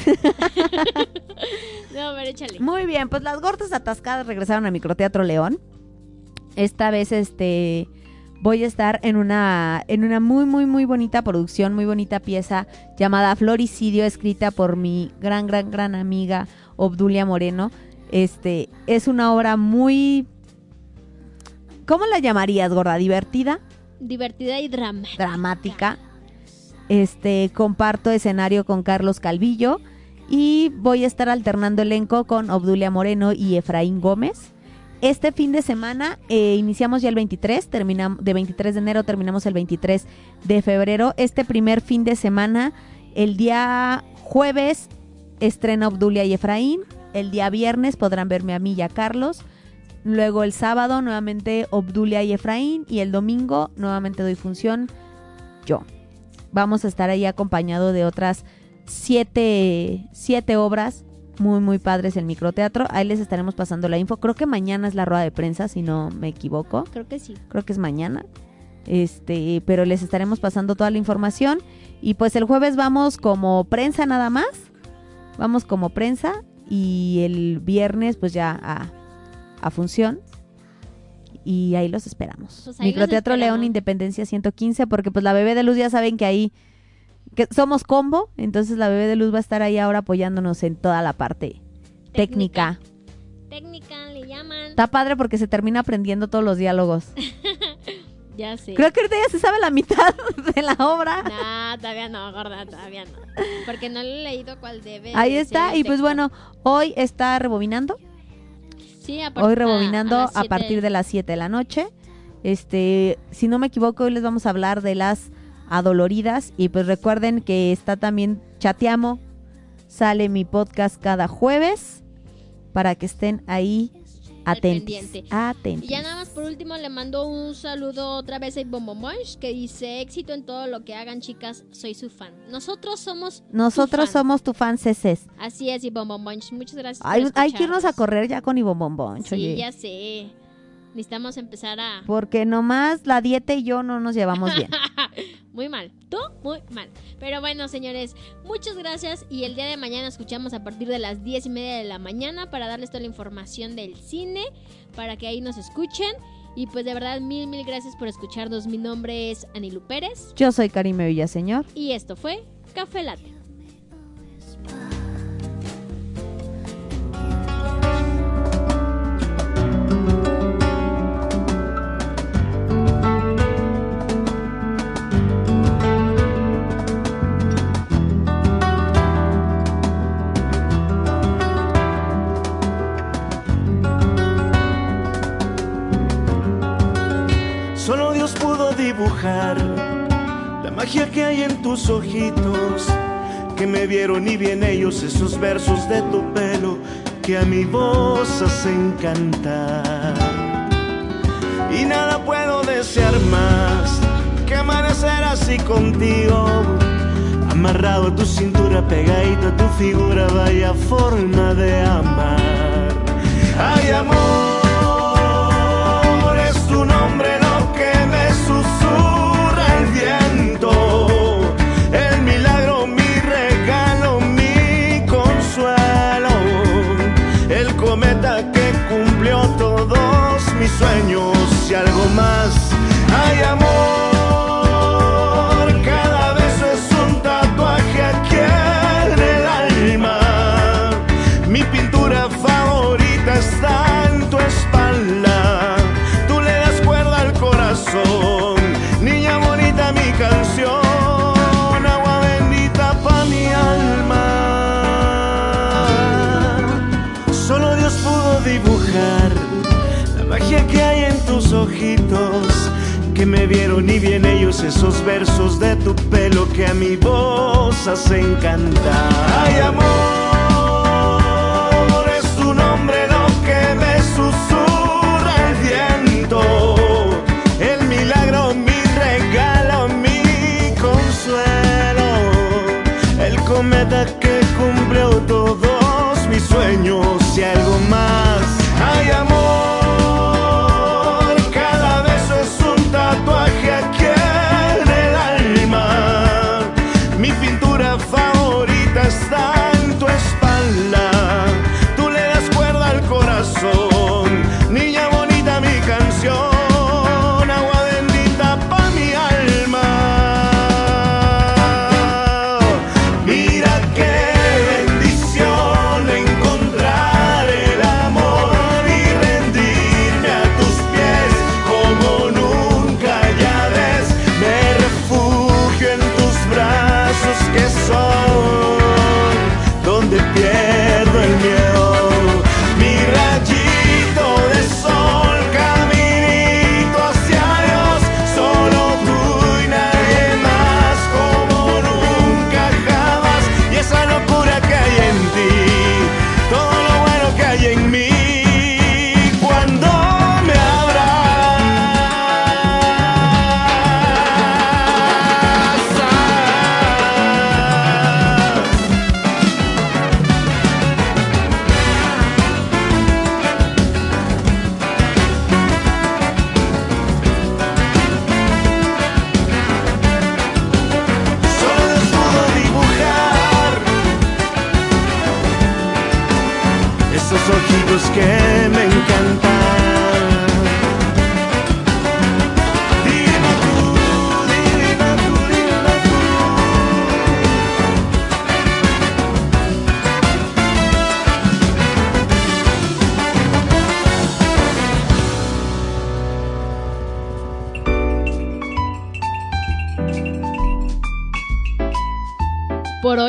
S1: no, ver, échale.
S2: Muy bien, pues las gordas atascadas regresaron a Microteatro León. Esta vez, este, voy a estar en una, en una muy, muy, muy bonita producción, muy bonita pieza llamada Floricidio, escrita por mi gran, gran, gran amiga Obdulia Moreno. Este, es una obra muy, ¿cómo la llamarías, gorda? ¿Divertida?
S1: Divertida y dramática.
S2: dramática. Este, comparto escenario con Carlos Calvillo y voy a estar alternando elenco con Obdulia Moreno y Efraín Gómez. Este fin de semana eh, iniciamos ya el 23, terminamos de 23 de enero terminamos el 23 de febrero. Este primer fin de semana, el día jueves estrena Obdulia y Efraín, el día viernes podrán verme a mí y a Carlos. Luego el sábado nuevamente Obdulia y Efraín y el domingo nuevamente doy función yo. Vamos a estar ahí acompañado de otras siete, siete obras muy, muy padres en microteatro. Ahí les estaremos pasando la info. Creo que mañana es la rueda de prensa, si no me equivoco.
S1: Creo que sí.
S2: Creo que es mañana. Este, pero les estaremos pasando toda la información. Y pues el jueves vamos como prensa nada más. Vamos como prensa. Y el viernes, pues ya a, a función. Y ahí los esperamos.
S1: Pues ahí los
S2: Microteatro León. Independencia 115, porque pues la bebé de luz ya saben que ahí que somos combo, entonces la bebé de luz va a estar ahí ahora apoyándonos en toda la parte técnica.
S1: Técnica, le llaman.
S2: Está padre porque se termina aprendiendo todos los diálogos.
S1: Ya sé.
S2: Creo que ahorita ya se sabe la mitad de la obra.
S1: No, todavía no, gorda, todavía no. Porque no le he leído cuál debe.
S2: Ahí está. Y pues bueno, hoy está rebobinando.
S1: Sí, a par-
S2: Hoy rebobinando a, partir de las 7 de la noche. Este, si no me equivoco, hoy les vamos a hablar de las adoloridas. Y pues recuerden que está también Chateamo. Sale mi podcast cada jueves. Para que estén ahí
S1: Al
S2: atentos.
S1: pendiente.
S2: Atentos.
S1: Y ya nada más por último le mando un saludo otra vez a Bombomonch que dice éxito en todo lo que hagan chicas, soy su fan. Nosotros somos tu
S2: Nosotros
S1: fan.
S2: somos tu fan CCs.
S1: Así es, y Bombomonch, muchas gracias. por
S2: Hay, hay que irnos a correr ya con Ivonne Bomboncho.
S1: Sí,
S2: oye.
S1: ya sé. Necesitamos empezar a...
S2: Porque nomás la dieta y yo no nos llevamos bien.
S1: muy mal. Tú, muy mal. Pero bueno, señores, muchas gracias. Y el día de mañana escuchamos a partir de las 10 y media de la mañana para darles toda la información del cine, para que ahí nos escuchen. Y pues de verdad, mil, mil gracias por escucharnos. Mi nombre es Anilu Pérez.
S2: Yo soy Karime Villaseñor.
S1: Y esto fue Café Latte.
S8: La magia que hay en tus ojitos, que me vieron y bien ellos esos versos de tu pelo que a mi voz hacen cantar. Y nada puedo desear más que amanecer así contigo, amarrado a tu cintura, pegadito a tu figura, vaya forma de amar. Ay, amor, mis sueños y algo más. Ay, amor, que me vieron y bien ellos esos versos de tu pelo que a mi voz hacen cantar. Ay, amor, es tu nombre lo que me susurra el viento, el milagro, mi regalo, mi consuelo, el cometa que